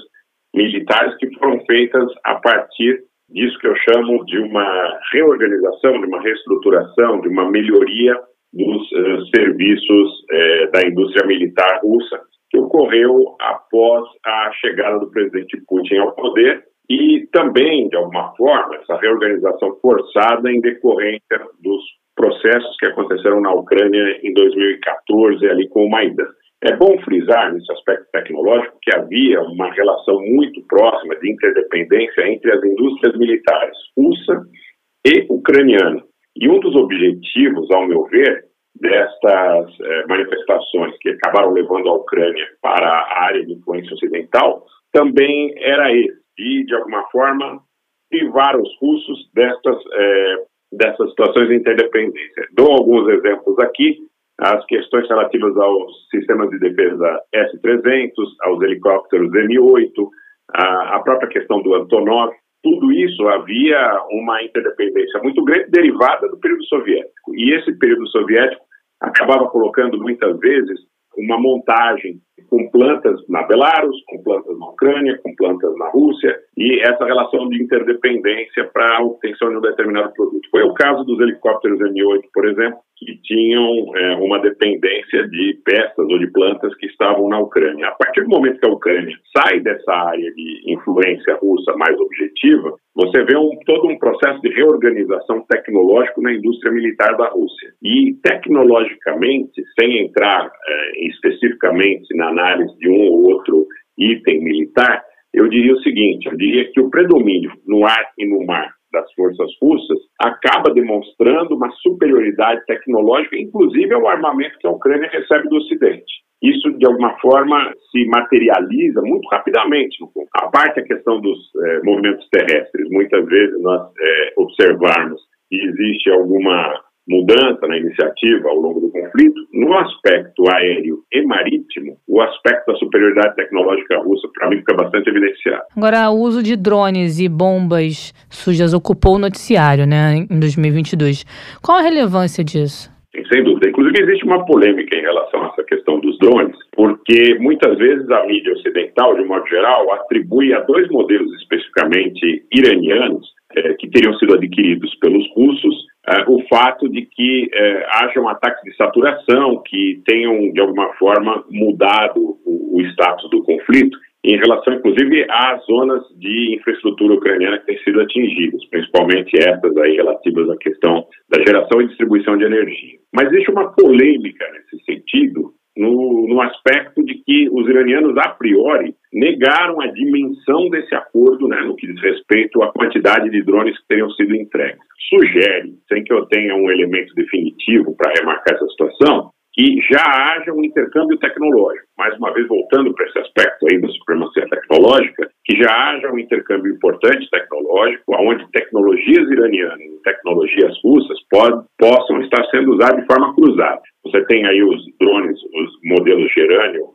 militares que foram feitas a partir disso que eu chamo de uma reorganização, de uma reestruturação, de uma melhoria dos eh, serviços eh, da indústria militar russa, que ocorreu após a chegada do presidente Putin ao poder e também, de alguma forma, essa reorganização forçada em decorrência dos processos que aconteceram na Ucrânia em 2014, ali com o Maidan. É bom frisar nesse aspecto tecnológico que havia uma relação muito próxima de interdependência entre as indústrias militares russa e ucraniana. E um dos objetivos, ao meu ver, destas eh, manifestações que acabaram levando a Ucrânia para a área de influência ocidental também era esse, de, de alguma forma, privar os russos destas, eh, dessas situações de interdependência. Dou alguns exemplos aqui as questões relativas aos sistemas de defesa S-300, aos helicópteros M-8, a, a própria questão do Antonov, tudo isso havia uma interdependência muito grande derivada do período soviético. E esse período soviético acabava colocando muitas vezes uma montagem com plantas na Belarus, com plantas na Ucrânia, com plantas na Rússia, e essa relação de interdependência para a obtenção de um determinado produto. Foi o caso dos helicópteros M8, por exemplo, que tinham é, uma dependência de peças ou de plantas que estavam na Ucrânia. A partir do momento que a Ucrânia sai dessa área de influência russa mais objetiva, você vê um, todo um processo de reorganização tecnológico na indústria militar da Rússia. E tecnologicamente, sem entrar é, especificamente na análise de um ou outro item militar, eu diria o seguinte: eu diria que o predomínio no ar e no mar das forças russas acaba demonstrando uma superioridade tecnológica, inclusive ao armamento que a Ucrânia recebe do Ocidente. Isso, de alguma forma, se materializa muito rapidamente. A parte da questão dos eh, movimentos terrestres, muitas vezes nós observarmos que existe alguma mudança na iniciativa ao longo do conflito, no aspecto aéreo e marítimo, o aspecto da superioridade tecnológica russa, para mim, fica bastante evidenciado. Agora, o uso de drones e bombas sujas ocupou o noticiário, né, em 2022. Qual a relevância disso? Sem dúvida. Inclusive, existe uma polêmica em relação a essa questão dos drones, porque muitas vezes a mídia ocidental, de modo geral, atribui a dois modelos especificamente iranianos, eh, que teriam sido adquiridos pelos russos, o fato de que eh, hajam ataques de saturação que tenham, de alguma forma, mudado o, o status do conflito em relação, inclusive, às zonas de infraestrutura ucraniana que têm sido atingidas, principalmente essas aí relativas à questão da geração e distribuição de energia. Mas existe uma polêmica nesse sentido, no, no aspecto de que os iranianos, a priori, negaram a dimensão desse acordo, né, no que diz respeito à quantidade de drones que teriam sido entregues. Sugere, sem que eu tenha um elemento definitivo para remarcar essa situação, que já haja um intercâmbio tecnológico. Mais uma vez, voltando para esse aspecto aí da supremacia tecnológica, que já haja um intercâmbio importante tecnológico, onde tecnologias iranianas e tecnologias russas pod, possam estar sendo usadas de forma cruzada. Você tem aí os drones, os modelos Gerânio,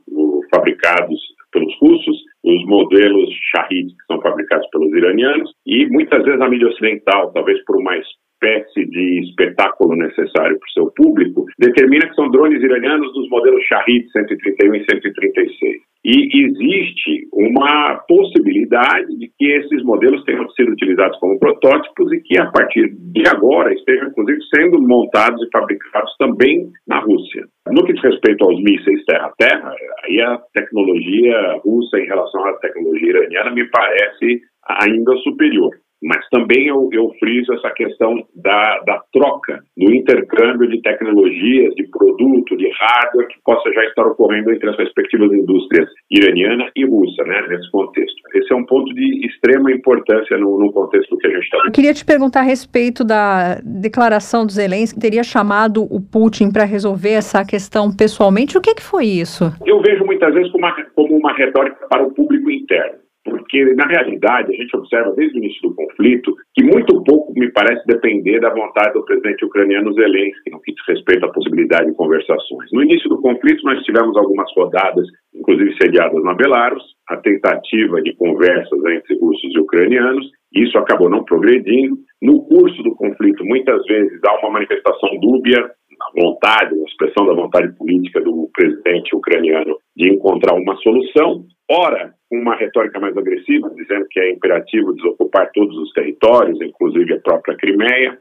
fabricados pelos russos, os modelos Shahid, que são fabricados pelos iranianos, e muitas vezes a mídia ocidental, talvez por uma espécie de espetáculo necessário para o seu público, determina que são drones iranianos dos modelos Shahid 131 e 136. E existe uma possibilidade de que esses modelos tenham sido utilizados como protótipos e que, a partir de agora, estejam, inclusive, sendo montados e fabricados também na Rússia. No que diz respeito aos mísseis terra-terra, aí a tecnologia russa em relação à tecnologia iraniana me parece ainda superior. Mas também eu, eu friso essa questão da, da troca, do intercâmbio de tecnologias, de produto, de hardware que possa já estar ocorrendo entre as respectivas indústrias iraniana e russa, né, nesse contexto. Esse é um ponto de extrema importância no, no contexto que a gente está Eu queria te perguntar a respeito da declaração do Zelensky, que teria chamado o Putin para resolver essa questão pessoalmente. O que, que foi isso? Eu vejo muitas vezes como uma, como uma retórica para o público interno porque na realidade a gente observa desde o início do conflito que muito pouco me parece depender da vontade do presidente ucraniano Zelensky no que diz respeito à possibilidade de conversações. No início do conflito nós tivemos algumas rodadas, inclusive sediadas na Belarus, a tentativa de conversas entre russos e ucranianos, e isso acabou não progredindo. No curso do conflito, muitas vezes há uma manifestação dúbia na vontade, na expressão da vontade política do presidente ucraniano de encontrar uma solução. Ora, uma retórica mais agressiva, dizendo que é imperativo desocupar todos os territórios, inclusive a própria Crimeia,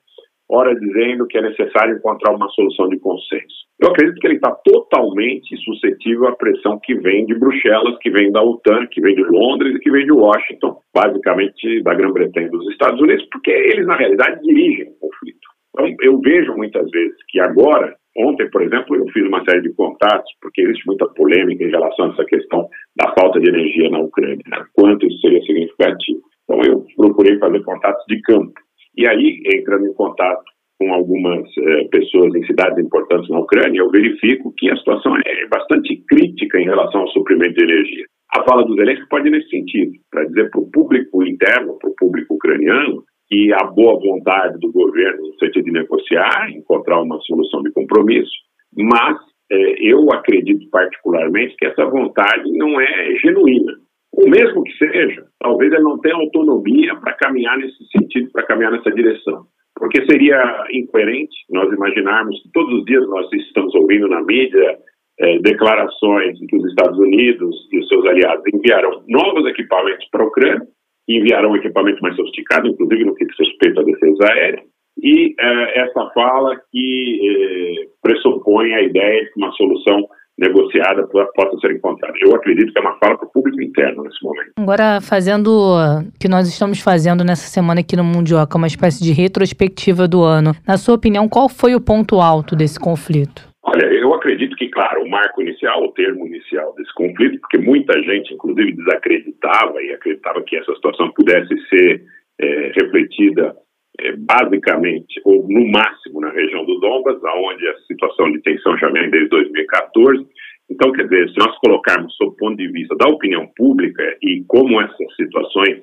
ora dizendo que é necessário encontrar uma solução de consenso. Eu acredito que ele está totalmente suscetível à pressão que vem de Bruxelas, que vem da OTAN, que vem de Londres e que vem de Washington, basicamente da Grã-Bretanha e dos Estados Unidos, porque eles, na realidade, dirigem o conflito. Então, eu vejo muitas vezes que agora Ontem, por exemplo, eu fiz uma série de contatos, porque existe muita polêmica em relação a essa questão da falta de energia na Ucrânia, né? quanto isso seria significativo. Então, eu procurei fazer contatos de campo. E aí, entrando em contato com algumas eh, pessoas em cidades importantes na Ucrânia, eu verifico que a situação é bastante crítica em relação ao suprimento de energia. A fala do Zelensky pode ir nesse sentido, para dizer para o público interno, para o público ucraniano, que a boa vontade do governo no sentido de negociar, encontrar uma solução de compromisso, mas é, eu acredito particularmente que essa vontade não é genuína. O mesmo que seja, talvez ele não tenha autonomia para caminhar nesse sentido, para caminhar nessa direção. Porque seria incoerente nós imaginarmos que todos os dias nós estamos ouvindo na mídia é, declarações de que os Estados Unidos e os seus aliados enviaram novos equipamentos para a Ucrânia, enviarão equipamento mais sofisticado, inclusive no que diz respeito à defesa aérea, e eh, essa fala que eh, pressupõe a ideia de que uma solução negociada possa ser encontrada. Eu acredito que é uma fala para o público interno nesse momento. Agora, fazendo o que nós estamos fazendo nessa semana aqui no Mundioca, uma espécie de retrospectiva do ano. Na sua opinião, qual foi o ponto alto desse conflito? Eu acredito que, claro, o marco inicial, o termo inicial desse conflito, porque muita gente, inclusive, desacreditava e acreditava que essa situação pudesse ser é, refletida é, basicamente, ou no máximo, na região do Donbas, onde a situação de tensão já vem desde 2014. Então, quer dizer, se nós colocarmos sob o ponto de vista da opinião pública e como essas situações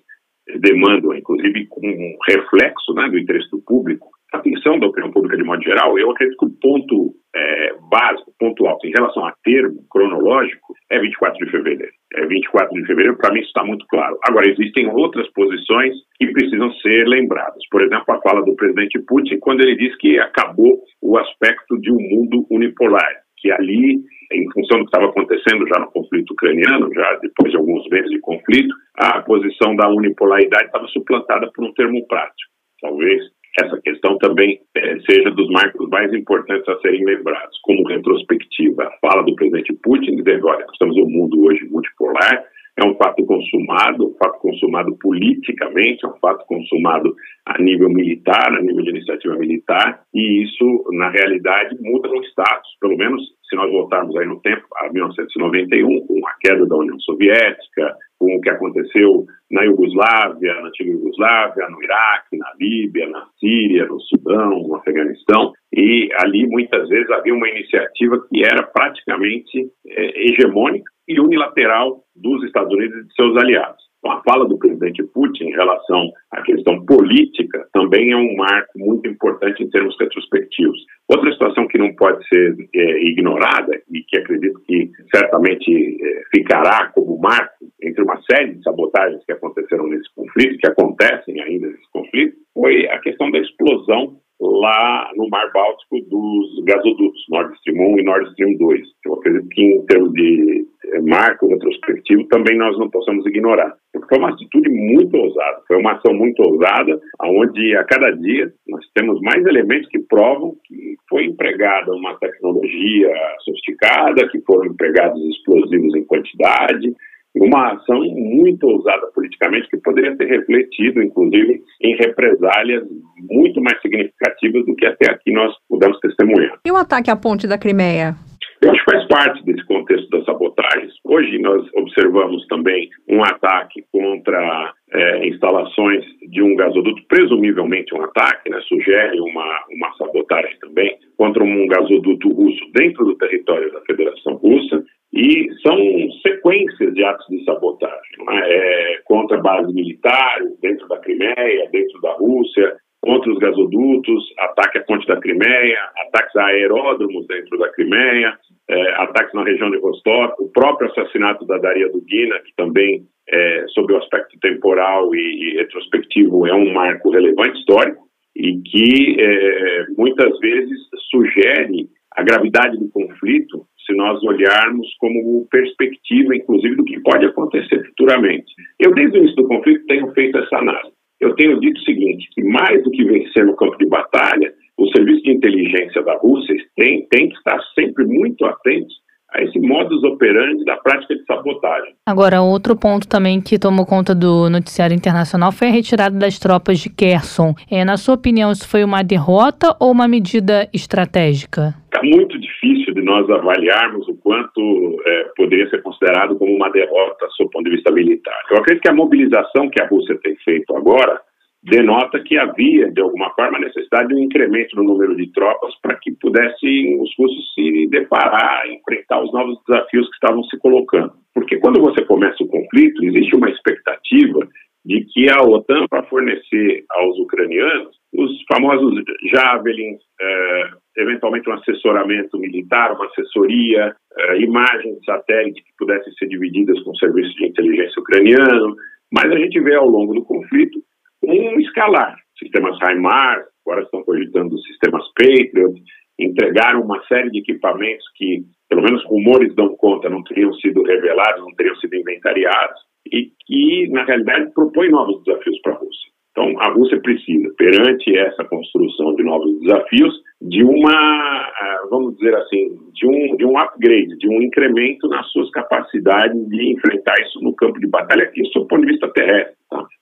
demandam, inclusive, um reflexo né, do interesse do público, atenção da opinião pública de modo geral, eu acredito que o ponto é, básico, ponto alto, em relação a termo cronológico, é 24 de fevereiro. É 24 de fevereiro, para mim isso está muito claro. Agora, existem outras posições que precisam ser lembradas. Por exemplo, a fala do presidente Putin, quando ele diz que acabou o aspecto de um mundo unipolar, que ali, em função do que estava acontecendo já no conflito ucraniano, já depois de alguns meses de conflito, a posição da unipolaridade estava suplantada por um termo prático. Talvez essa questão também é, seja dos marcos mais importantes a serem lembrados, como retrospectiva. A fala do presidente Putin dizendo: olha, estamos um mundo hoje multipolar, é um fato consumado, um fato consumado politicamente, é um fato consumado a nível militar, a nível de iniciativa militar, e isso, na realidade, muda no status. Pelo menos, se nós voltarmos aí no tempo, a 1991, com a queda da União Soviética, com o que aconteceu na Iugoslávia, na antiga Iugoslávia, no Iraque, na Líbia, na Síria, no Sudão, no Afeganistão, e ali muitas vezes havia uma iniciativa que era praticamente é, hegemônica e unilateral dos Estados Unidos e de seus aliados. Então, a fala do presidente Putin em relação à questão política também é um marco muito importante em termos retrospectivos. Outra situação que não pode ser é, ignorada e que acredito que certamente é, ficará como marco entre uma série de sabotagens que aconteceram nesse conflito, que acontecem ainda nesse conflito, foi a questão da explosão lá no Mar Báltico dos gasodutos Nord Stream 1 e Nord Stream 2. Eu acredito que em termos de eh, marco retrospectivo também nós não possamos ignorar. Porque foi uma atitude muito ousada, foi uma ação muito ousada, onde a cada dia nós temos mais elementos que provam que foi empregada uma tecnologia sofisticada, que foram empregados explosivos em quantidade, uma ação muito ousada politicamente que poderia ter refletido, inclusive, em represálias muito mais significativas do que até aqui nós pudemos testemunhar. E o ataque à ponte da Crimeia? Eu acho que faz parte desse contexto das sabotagens. Hoje nós observamos também um ataque contra é, instalações de um gasoduto, presumivelmente um ataque, né, sugere uma, uma sabotagem também, contra um gasoduto russo dentro do território da Federação Russa, e são sequências de atos de sabotagem, é? É, contra bases militares dentro da Crimeia, dentro da Rússia, contra os gasodutos, ataque à ponte da Crimeia, ataques a aeródromos dentro da Crimeia, é, ataques na região de Rostov, o próprio assassinato da Daria Dugina, que também, é, sob o aspecto temporal e, e, retrospectivo, é um marco relevante histórico e que é, muitas vezes sugere a gravidade do conflito se nós olharmos como perspectiva, inclusive, do que pode acontecer futuramente. Eu, desde o início do conflito, tenho feito essa análise. Eu tenho dito o seguinte, que mais do que vencer no campo de batalha, o serviço de inteligência da Rússia tem, tem que estar sempre muito atento a esse modus operandi da prática de sabotagem. Agora, outro ponto também que tomou conta do noticiário internacional foi a retirada das tropas de Kherson. É, na sua opinião, isso foi uma derrota ou uma medida estratégica? Está muito difícil de nós avaliarmos o quanto é, poderia ser considerado como uma derrota, sob o ponto de vista militar. Eu acredito que a mobilização que a Rússia tem feito agora denota que havia, de alguma forma, necessidade de um incremento no número de tropas para que pudessem os russos se deparar, enfrentar os novos desafios que estavam se colocando. Porque quando você começa o conflito, existe uma expectativa de que a OTAN, para fornecer aos ucranianos os famosos javelins, eh, eventualmente um assessoramento militar, uma assessoria, eh, imagens de satélite que pudessem ser divididas com o serviço de inteligência ucraniano, mas a gente vê ao longo do conflito um escalar. Sistemas HIMARS, agora estão cogitando sistemas Patriot, entregaram uma série de equipamentos que, pelo menos rumores dão conta, não teriam sido revelados, não teriam sido inventariados, e que, na realidade, propõe novos desafios para a Rússia. Então, a Rússia precisa, perante essa construção de novos desafios, de uma, ah, vamos dizer assim, de um, de um upgrade, de um incremento nas suas capacidades de enfrentar isso no campo de batalha, isso do ponto de vista terrestre?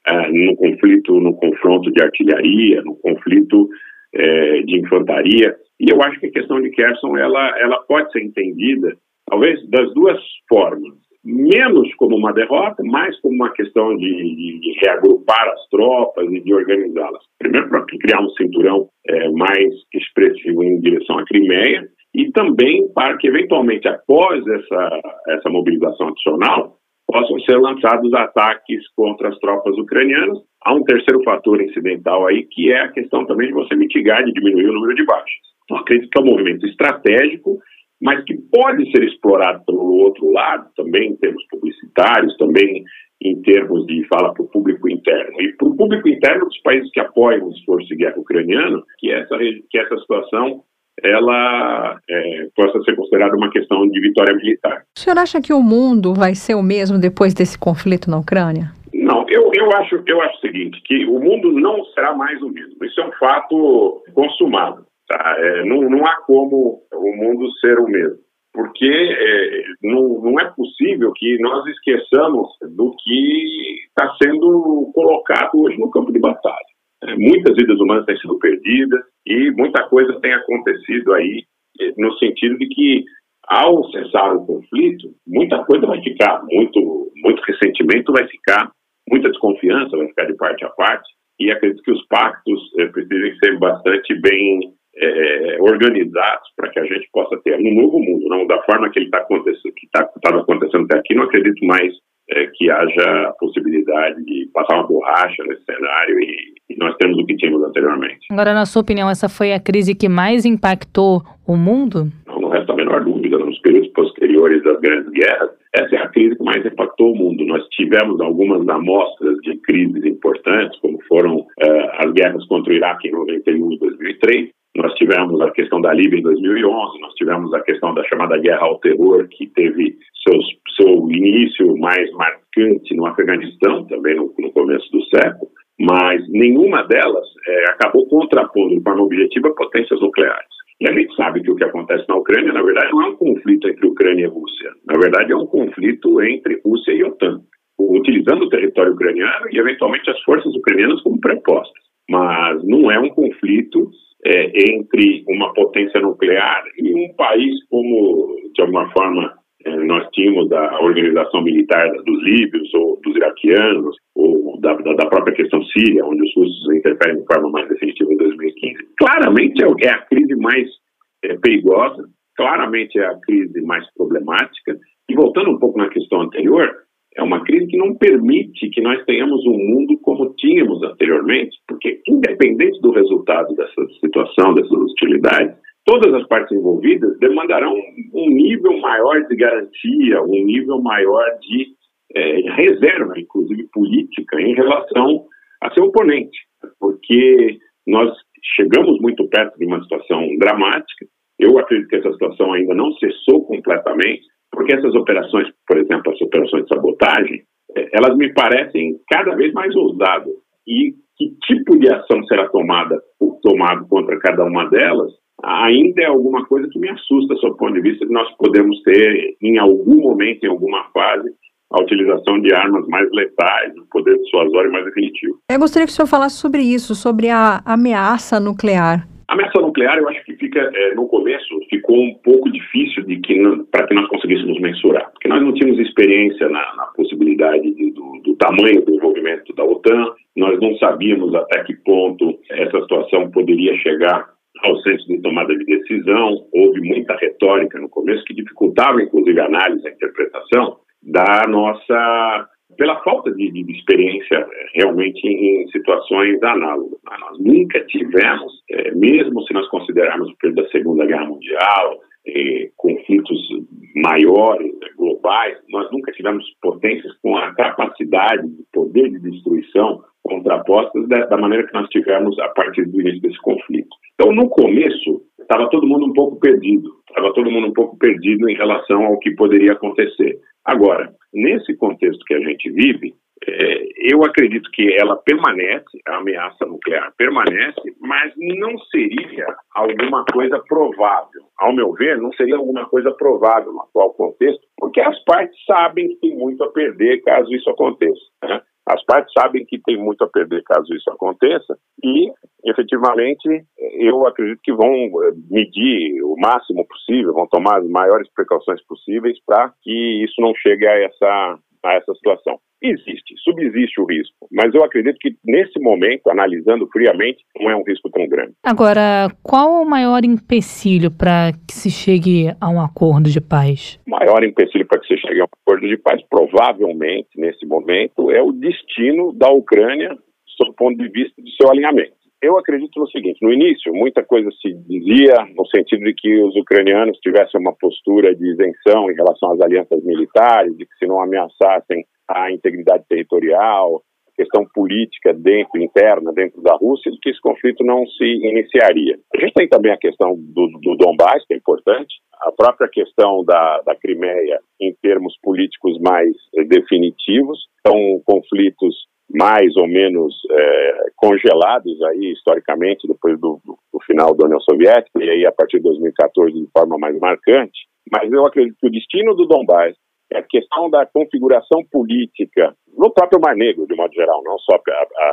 Ah, no conflito, no confronto de artilharia, no conflito é, de infantaria. E eu acho que a questão de Kherson ela, ela pode ser entendida, talvez, das duas formas menos como uma derrota, mais como uma questão de, de, de reagrupar as tropas e de organizá-las. Primeiro, para criar um cinturão é, mais expressivo em direção à Crimeia, e também para que, eventualmente, após essa, essa mobilização adicional, possam ser lançados ataques contra as tropas ucranianas. Há um terceiro fator incidental aí, que é a questão também de você mitigar, de diminuir o número de baixas. Então, acredito que é um movimento estratégico mas que pode ser explorado pelo outro lado, também em termos publicitários, também em termos de fala para o público interno. E para o público interno dos países que apoiam o esforço de guerra ucraniano, que essa, que essa situação ela é, possa ser considerada uma questão de vitória militar. O senhor acha que o mundo vai ser o mesmo depois desse conflito na Ucrânia? Não, eu, eu, acho, eu acho o seguinte, que o mundo não será mais o mesmo. Isso é um fato consumado. Tá? É, não, não há como o mundo ser o mesmo porque é, não, não, é possível que nós esqueçamos do que está sendo colocado hoje no campo de batalha. É, muitas vidas humanas têm sido perdidas e muita coisa tem acontecido aí é, no sentido de que ao cessar o conflito, muita coisa vai ficar, muito, muito ressentimento vai ficar, muita desconfiança vai ficar de parte a parte e acredito que os pactos é, precisem ser bastante bem é, organizados para que a gente possa ter um novo mundo, não da forma que ele está acontecendo, que está acontecendo até aqui. Não acredito mais é, que haja a possibilidade de passar uma borracha nesse cenário e, e nós temos o que tínhamos anteriormente. Agora, na sua opinião, essa foi a crise que mais impactou o mundo? Não, não resta a menor dúvida. Nos períodos posteriores das grandes guerras, essa é a crise que mais impactou o mundo. Nós tivemos algumas amostras de crises importantes, como foram uh, as guerras contra o Iraque em 91 e 2003, nós tivemos a questão da Líbia em 2011, nós tivemos a questão da chamada guerra ao terror, que teve seus, seu início mais marcante no Afeganistão, também no, no começo do século, mas nenhuma delas é, acabou contrapondo de forma objetiva potências nucleares. E a gente sabe que o que acontece na Ucrânia, na verdade, não é um conflito entre Ucrânia e Rússia. Na verdade, é um conflito entre Rússia e OTAN, utilizando o território ucraniano e, eventualmente, as forças ucranianas como prepostas. Mas não é um conflito é, entre uma potência nuclear e um país como, de alguma forma, nós tínhamos a organização militar dos líbios ou dos iraquianos, ou da, da, da, própria questão síria, onde os russos interferem de forma mais definitiva em 2015. Claramente é, é a crise mais é, perigosa, claramente é a crise mais problemática. E voltando um pouco na questão anterior, é uma crise que não permite que nós tenhamos um mundo como tínhamos anteriormente, porque, independente do resultado dessa situação, dessas hostilidades, todas as partes envolvidas demandarão um nível maior de garantia, um nível maior de é, reserva, inclusive política, em relação a seu oponente, porque nós chegamos muito perto de uma situação dramática. Eu acredito que essa situação ainda não cessou completamente, porque essas operações, por exemplo, as operações de sabotagem, é, elas me parecem cada vez mais ousadas. E que tipo de ação será tomada tomado contra cada uma delas, ainda é alguma coisa que me assusta, sob o ponto de vista de nós podemos ter, em algum momento, em alguma fase, a utilização de armas mais letais, o poder dissuasório mais definitivo. Eu gostaria que o senhor falasse sobre isso, sobre a ameaça nuclear. A ameaça nuclear, eu acho que fica, é, no começo, ficou um pouco difícil de que para que nós conseguíssemos mensurar, porque nós não tínhamos experiência na, na possibilidade de, do, do, tamanho do envolvimento da OTAN, nós não sabíamos até que ponto essa situação poderia chegar centro de tomada de decisão. Houve muita retórica no começo que dificultava, inclusive, a análise, a interpretação da nossa pela falta de, de, experiência é, realmente em situações análogas. Nós nunca tivemos, é, mesmo se nós considerarmos o período da Segunda Guerra Mundial, é, conflitos maiores, né, globais, nós nunca tivemos potências com a capacidade de poder de destruição contrapostas da, da maneira que nós tivemos a partir do início desse conflito. Então, no começo, estava todo mundo um pouco perdido, estava todo mundo um pouco perdido em relação ao que poderia acontecer. Agora, nesse contexto que a gente vive, é, eu acredito que ela permanece, a ameaça nuclear permanece, mas não seria alguma coisa provável. Ao meu ver, não seria alguma coisa provável no atual contexto, porque as partes sabem que tem muito a perder caso isso aconteça. Né? As partes sabem que tem muito a perder caso isso aconteça e, efetivamente, eu acredito que vão eh, medir o máximo possível, vão tomar as maiores precauções possíveis para que isso não chegue a essa, a essa situação. Existe, subsiste o risco, mas eu acredito que nesse momento, analisando friamente, não é um risco tão grande. Agora, qual o maior empecilho para que se chegue a um acordo de paz? O maior empecilho para que se chegue a um acordo de paz, provavelmente, nesse momento, é o destino da Ucrânia sob o ponto de vista do seu alinhamento. Eu acredito no seguinte: no início, muita coisa se dizia no sentido de que os ucranianos tivessem uma postura de isenção em relação às alianças militares, de que se não ameaçassem a integridade territorial, questão política dentro, interna, dentro da Rússia, de que esse conflito não se iniciaria. A gente tem também a questão do, do que é importante, a própria questão da, da Crimeia em termos políticos mais definitivos, são conflitos mais ou menos é, congelados aí historicamente depois do, do, do, final da União Soviética e aí a partir de 2014 de forma mais marcante. Mas eu acredito que o destino do Donbass é a questão da configuração política no próprio Mar Negro, de modo geral, não só a, a,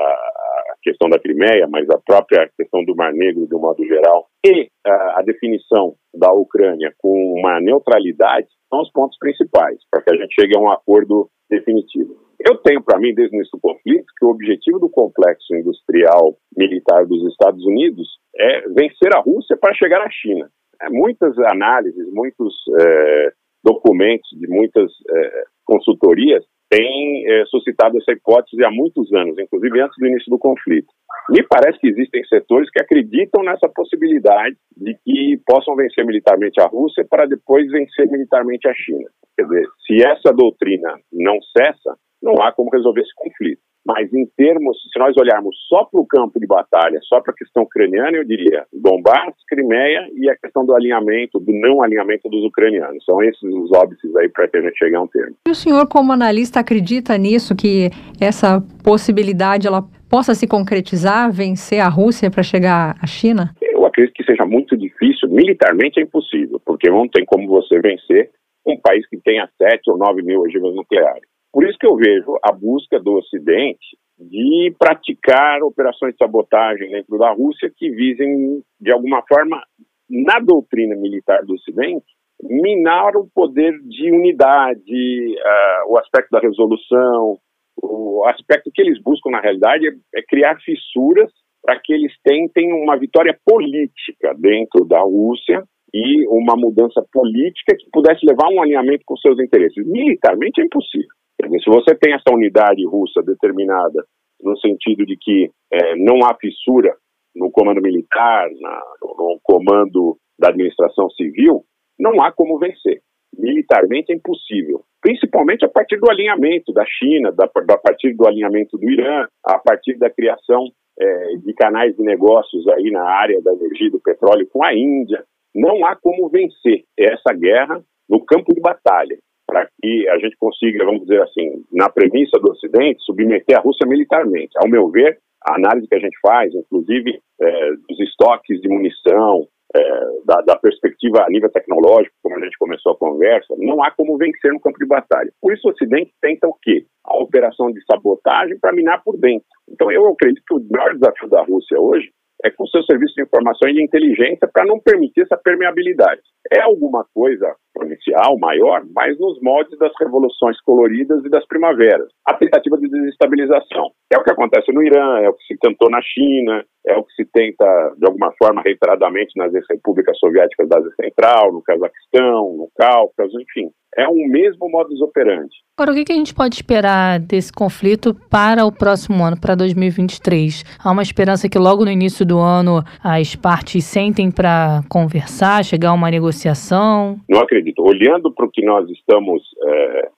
a questão da Crimeia, mas a própria questão do Mar Negro, de um modo geral, e a, a definição da Ucrânia com uma neutralidade são os pontos principais para que a gente chegue a um acordo definitivo. Eu tenho para mim, desde o início do conflito, que o objetivo do complexo industrial militar dos Estados Unidos é vencer a Rússia para chegar à China. É, muitas análises, muitos é, documentos de muitas é, consultorias tem é, suscitado essa hipótese há muitos anos, inclusive antes do início do conflito. Me parece que existem setores que acreditam nessa possibilidade de que possam vencer militarmente a Rússia para depois vencer militarmente a China. Quer dizer, se essa doutrina não cessa, não há como resolver esse conflito. Mas em termos, se nós olharmos só para o campo de batalha, só para a questão ucraniana, eu diria Donbass, Crimeia e a questão do alinhamento, do não alinhamento dos ucranianos. São esses os óbices aí para que a gente chegue a um termo. E o senhor, como analista, acredita nisso, que essa possibilidade ela possa se concretizar, vencer a Rússia para chegar à China? Eu acredito que seja muito difícil, militarmente é impossível, porque não tem como você vencer um país que tenha 7 ou 9 mil ogivas nucleares. Por isso que eu vejo a busca do Ocidente de praticar operações de sabotagem dentro da Rússia que visem, de alguma forma, na doutrina militar do Ocidente, minar o poder de unidade, uh, o aspecto da resolução, o aspecto que eles buscam, na realidade, é, é criar fissuras para que eles tentem uma vitória política dentro da Rússia e uma mudança política que pudesse levar a um alinhamento com seus interesses. Militarmente é impossível. Se você tem essa unidade russa determinada no sentido de que é, não há fissura no comando militar, na, no comando da administração civil, não há como vencer. Militarmente é impossível, principalmente a partir do alinhamento da China, da, a partir do alinhamento do Irã, a partir da criação é, de canais de negócios aí na área da energia e do petróleo com a Índia. Não há como vencer essa guerra no campo de batalha para que a gente consiga, vamos dizer assim, na premissa do Ocidente, submeter a Rússia militarmente. Ao meu ver, a análise que a gente faz, inclusive é, dos estoques de munição, é, da, da, perspectiva a nível tecnológico, como a gente começou a conversa, não há como vencer no campo de batalha. Por isso o Ocidente tenta o quê? A operação de sabotagem para minar por dentro. Então eu acredito que o maior desafio da Rússia hoje é com seu serviço de informação e de inteligência para não permitir essa permeabilidade. É alguma coisa provincial, maior, mas nos moldes das revoluções coloridas e das primaveras. A tentativa de desestabilização. É o que acontece no Irã, é o que se tentou na China, é o que se tenta, de alguma forma, reiteradamente nas repúblicas soviéticas da Ásia Central, no Cazaquistão, no Cáucaso, enfim. É um mesmo modus operandi. Agora, o que a gente pode esperar desse conflito para o próximo ano, para 2023? Há uma esperança que logo no início do ano as partes sentem para conversar, chegar a uma negociação? Não acredito. Olhando para o que nós estamos é,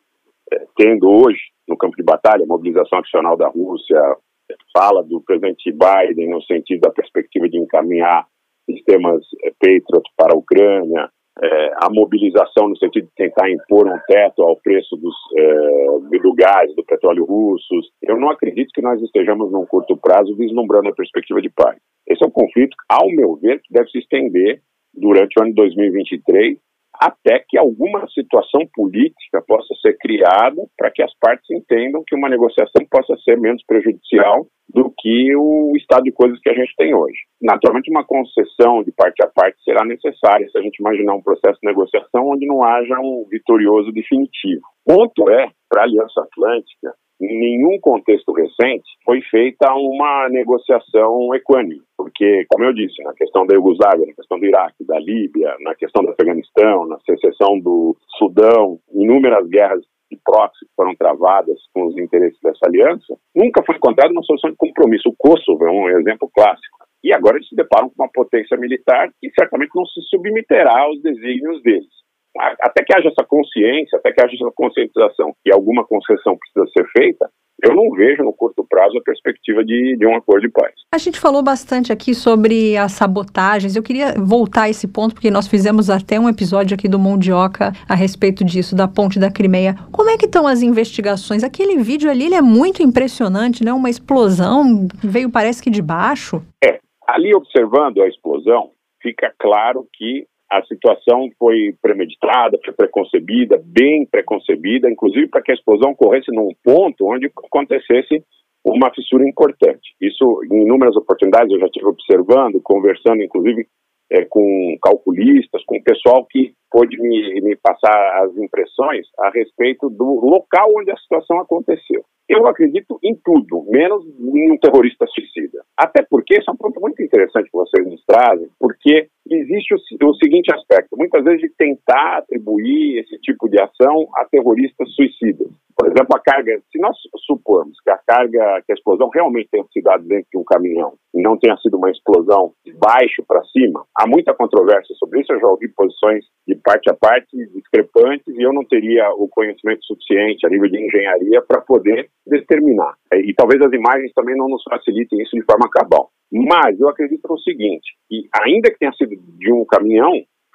é, tendo hoje no campo de batalha, mobilização adicional da Rússia, fala do presidente Biden no sentido da perspectiva de encaminhar sistemas é, Patriot para a Ucrânia, é, a mobilização no sentido de tentar impor um teto ao preço dos, é, do gás, do petróleo russos. Eu não acredito que nós estejamos num curto prazo vislumbrando a perspectiva de paz. Esse é um conflito, ao meu ver, que deve se estender durante o ano de 2023 até que alguma situação política possa ser criada para que as partes entendam que uma negociação possa ser menos prejudicial do que o estado de coisas que a gente tem hoje. Naturalmente, uma concessão de parte a parte será necessária se a gente imaginar um processo de negociação onde não haja um vitorioso definitivo. Ponto é, para a Aliança Atlântica, em nenhum contexto recente foi feita uma negociação equânime, porque, como eu disse, na questão da Iugoslávia, na questão do Iraque, da Líbia, na questão do Afeganistão, na secessão do Sudão, inúmeras guerras de proxy foram travadas com os interesses dessa aliança, nunca foi encontrada uma solução de compromisso. O Kosovo é um exemplo clássico. E agora eles se deparam com uma potência militar que certamente não se submeterá aos desígnios deles até que haja essa consciência, até que haja essa conscientização que alguma concessão precisa ser feita, eu não vejo no curto prazo a perspectiva de, de um acordo de paz. A gente falou bastante aqui sobre as sabotagens. Eu queria voltar a esse ponto, porque nós fizemos até um episódio aqui do Mundioca a respeito disso, da ponte da Crimeia. Como é que estão as investigações? Aquele vídeo ali ele é muito impressionante, né? Uma explosão veio, parece que de baixo. É, ali observando a explosão, fica claro que a situação foi premeditada, foi preconcebida, bem preconcebida, inclusive para que a explosão ocorresse num ponto onde acontecesse uma fissura importante. Isso, em inúmeras oportunidades, eu já estive observando, conversando, inclusive, é, com calculistas, com pessoal que pôde me, me passar as impressões a respeito do local onde a situação aconteceu. Eu acredito em tudo, menos em um terrorista suicida. Até porque, isso é um ponto muito interessante que vocês nos trazem, porque existe o, o, seguinte aspecto, muitas vezes de tentar atribuir esse tipo de ação a terroristas suicidas. Por exemplo, a carga, se nós supormos que a carga, que a explosão realmente tenha sido dentro de um caminhão e não tenha sido uma explosão de baixo para cima, há muita controvérsia sobre isso. Eu já ouvi posições de parte a parte discrepantes e eu não teria o conhecimento suficiente a nível de engenharia para poder determinar. E talvez as imagens também não nos facilitem isso de forma cabal. Mas eu acredito no seguinte, que ainda que tenha sido de um caminhão,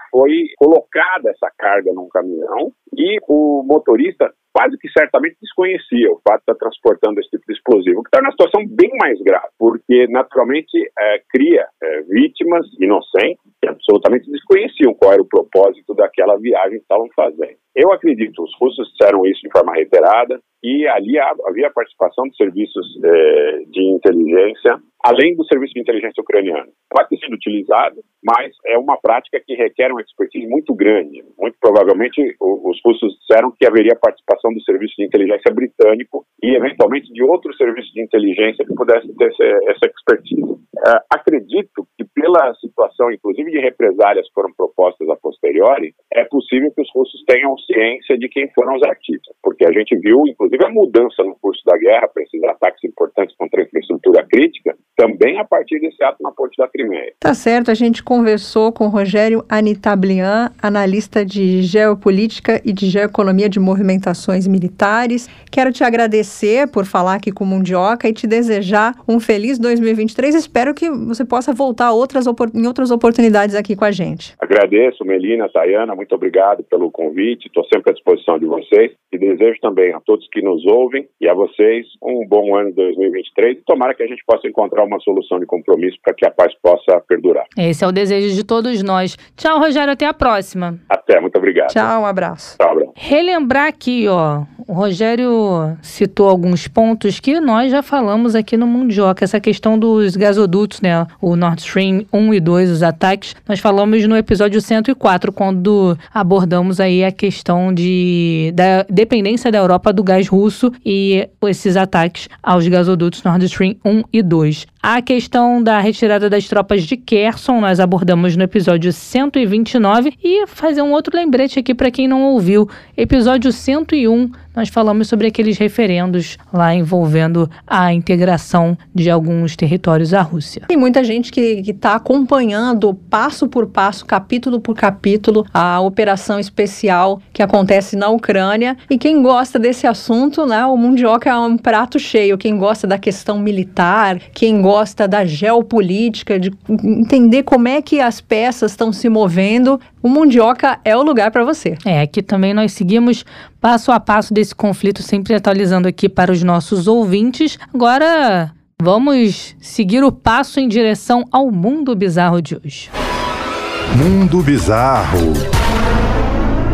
foi colocada essa carga num caminhão e o motorista quase que certamente desconhecia o fato de estar transportando esse tipo de explosivo, que está numa situação bem mais grave, porque naturalmente é, cria é, vítimas inocentes que absolutamente desconheciam qual era o propósito daquela viagem que estavam fazendo. Eu acredito, os russos disseram isso de forma reiterada, e ali havia participação de serviços é, de inteligência, além do serviço de inteligência ucraniano. Pode ter sido utilizado, mas é uma prática que requer uma expertise muito grande. Muito provavelmente, os russos disseram que haveria participação do serviço de inteligência britânico e, eventualmente, de outros serviços de inteligência que pudessem ter essa expertise. É, acredito pela situação, inclusive de represálias que foram propostas a posteriori, é possível que os russos tenham ciência de quem foram os artistas, porque a gente viu, inclusive, a mudança no curso da guerra para esses ataques importantes contra a infraestrutura crítica, também a partir desse ato na ponte da Crimeia. Tá certo, a gente conversou com Rogério Anitablian, analista de geopolítica e de geoeconomia de movimentações militares. Quero te agradecer por falar aqui com o Mundioca e te desejar um feliz 2023. Espero que você possa voltar outras em outras oportunidades aqui com a gente. Agradeço, Melina, Tayana, muito obrigado pelo convite. Estou sempre à disposição de vocês e desejo também a todos que nos ouvem e a vocês um bom ano 2023 e tomara que a gente possa encontrar uma solução de compromisso para que a paz possa perdurar. Esse é o desejo de todos nós. Tchau, Rogério, até a próxima. Até, muito obrigado. Tchau, um abraço. Tchau, abraço. Relembrar aqui, ó, o Rogério citou alguns pontos que nós já falamos aqui no Mundioca, essa questão dos gasodutos, né, o Nord Stream 1 e 2, os ataques. Nós falamos no episódio 104, quando abordamos aí a questão de, da dependência da Europa do gás russo e esses ataques aos gasodutos Nord Stream 1 e 2. A questão da retirada das tropas de Kherson nós abordamos no episódio 129 e fazer um outro lembrete aqui para quem não ouviu. Episódio 101 nós falamos sobre aqueles referendos lá envolvendo a integração de alguns territórios à Rússia. Tem muita gente que está acompanhando passo por passo, capítulo por capítulo, a operação especial que acontece na Ucrânia. E quem gosta desse assunto, né, o Mundioca é um prato cheio. Quem gosta da questão militar, quem gosta da geopolítica, de entender como é que as peças estão se movendo, o Mundioca é o lugar para você. É, aqui também nós seguimos passo a passo desse conflito, sempre atualizando aqui para os nossos ouvintes. Agora, vamos seguir o passo em direção ao mundo bizarro de hoje. Mundo Bizarro.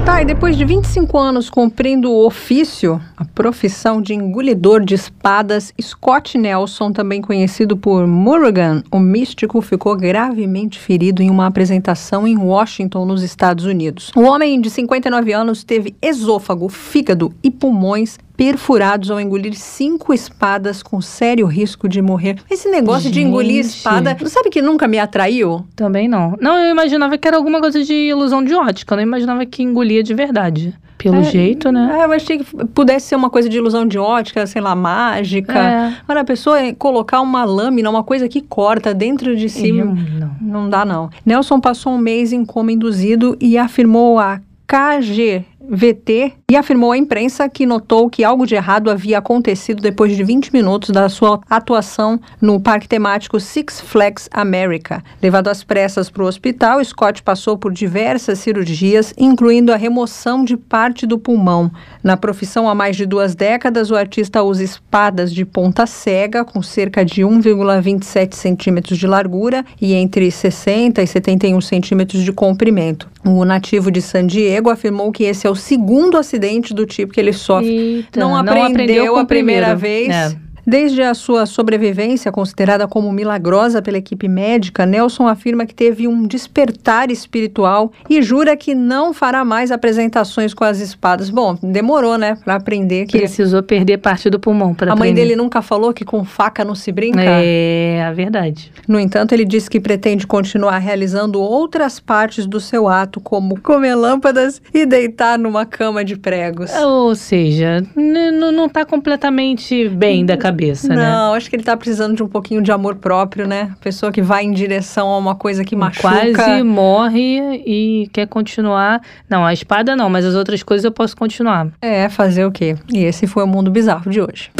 Tá, e depois de 25 anos cumprindo o ofício, a profissão de engolidor de espadas, Scott Nelson, também conhecido por Murrigan, o místico, ficou gravemente ferido em uma apresentação em Washington, nos Estados Unidos. O homem de 59 anos teve esôfago, fígado e pulmões perfurados ao engolir cinco espadas com sério risco de morrer. Esse negócio Gente. de engolir espada, sabe que nunca me atraiu? Também não. Não, eu imaginava que era alguma coisa de ilusão de ótica, eu não imaginava que engolia de verdade. Pelo é, jeito, né? É, eu achei que pudesse ser uma coisa de ilusão de ótica, sei lá, mágica. É. Olha, a pessoa colocar uma lâmina, uma coisa que corta dentro de si. Eu, não. não dá, não. Nelson passou um mês em coma induzido e afirmou a KG VT e afirmou à imprensa que notou que algo de errado havia acontecido depois de 20 minutos da sua atuação no parque temático Six Flags America. Levado às pressas para o hospital, Scott passou por diversas cirurgias, incluindo a remoção de parte do pulmão. Na profissão há mais de duas décadas, o artista usa espadas de ponta cega, com cerca de 1,27 centímetros de largura e entre 60 e 71 centímetros de comprimento. O nativo de San Diego afirmou que esse é o segundo acidente do tipo que ele sofre. Eita, não, aprendeu não aprendeu a primeira vez. É Desde a sua sobrevivência, considerada como milagrosa pela equipe médica, Nelson afirma que teve um despertar espiritual e jura que não fará mais apresentações com as espadas. Bom, demorou, né, para aprender que precisou perder parte do pulmão para A mãe aprender. dele nunca falou que com faca não se brinca? É, a verdade. No entanto, ele disse que pretende continuar realizando outras partes do seu ato, como comer lâmpadas e deitar numa cama de pregos. Ou seja, não tá completamente bem da cabeça, né? Não, acho que ele tá precisando de um pouquinho de amor próprio, né? Pessoa que vai em direção a uma coisa que machuca. Quase morre e quer continuar. Não, a espada não, mas as outras coisas eu posso continuar. É, fazer o quê? E esse foi o mundo bizarro de hoje.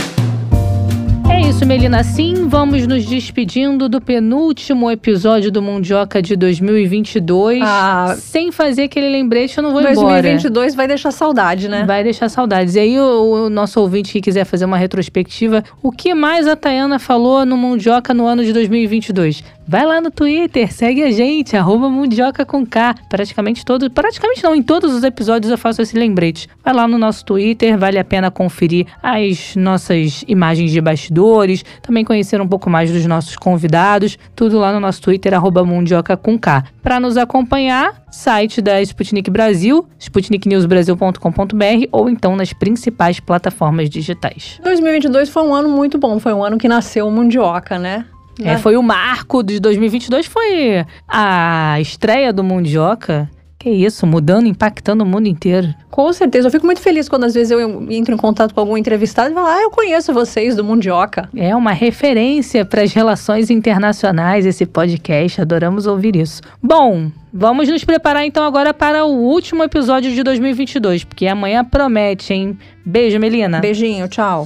É isso, Melina. Assim, vamos nos despedindo do penúltimo episódio do Mundioca de 2022. Ah. Sem fazer aquele lembrete, eu não vou embora. 2022 vai deixar saudade, né? Vai deixar saudades. E aí, o, o nosso ouvinte que quiser fazer uma retrospectiva, o que mais a Tayana falou no Mundioca no ano de 2022? Vai lá no Twitter, segue a gente, arroba Mundioca com K. Praticamente todos, praticamente não, em todos os episódios eu faço esse lembrete. Vai lá no nosso Twitter, vale a pena conferir as nossas imagens de bastidores, também conhecer um pouco mais dos nossos convidados, tudo lá no nosso Twitter, arroba Mundioca com K. Para nos acompanhar, site da Sputnik Brasil, sputniknewsbrasil.com.br ou então nas principais plataformas digitais. 2022 foi um ano muito bom, foi um ano que nasceu o Mundioca, né? É, foi o marco de 2022, foi a estreia do Mundioca. Que isso, mudando, impactando o mundo inteiro. Com certeza, eu fico muito feliz quando às vezes eu entro em contato com algum entrevistado e falo, ah, eu conheço vocês do Mundioca. É uma referência para as relações internacionais esse podcast, adoramos ouvir isso. Bom, vamos nos preparar então agora para o último episódio de 2022, porque amanhã promete, hein? Beijo, Melina. Beijinho, tchau.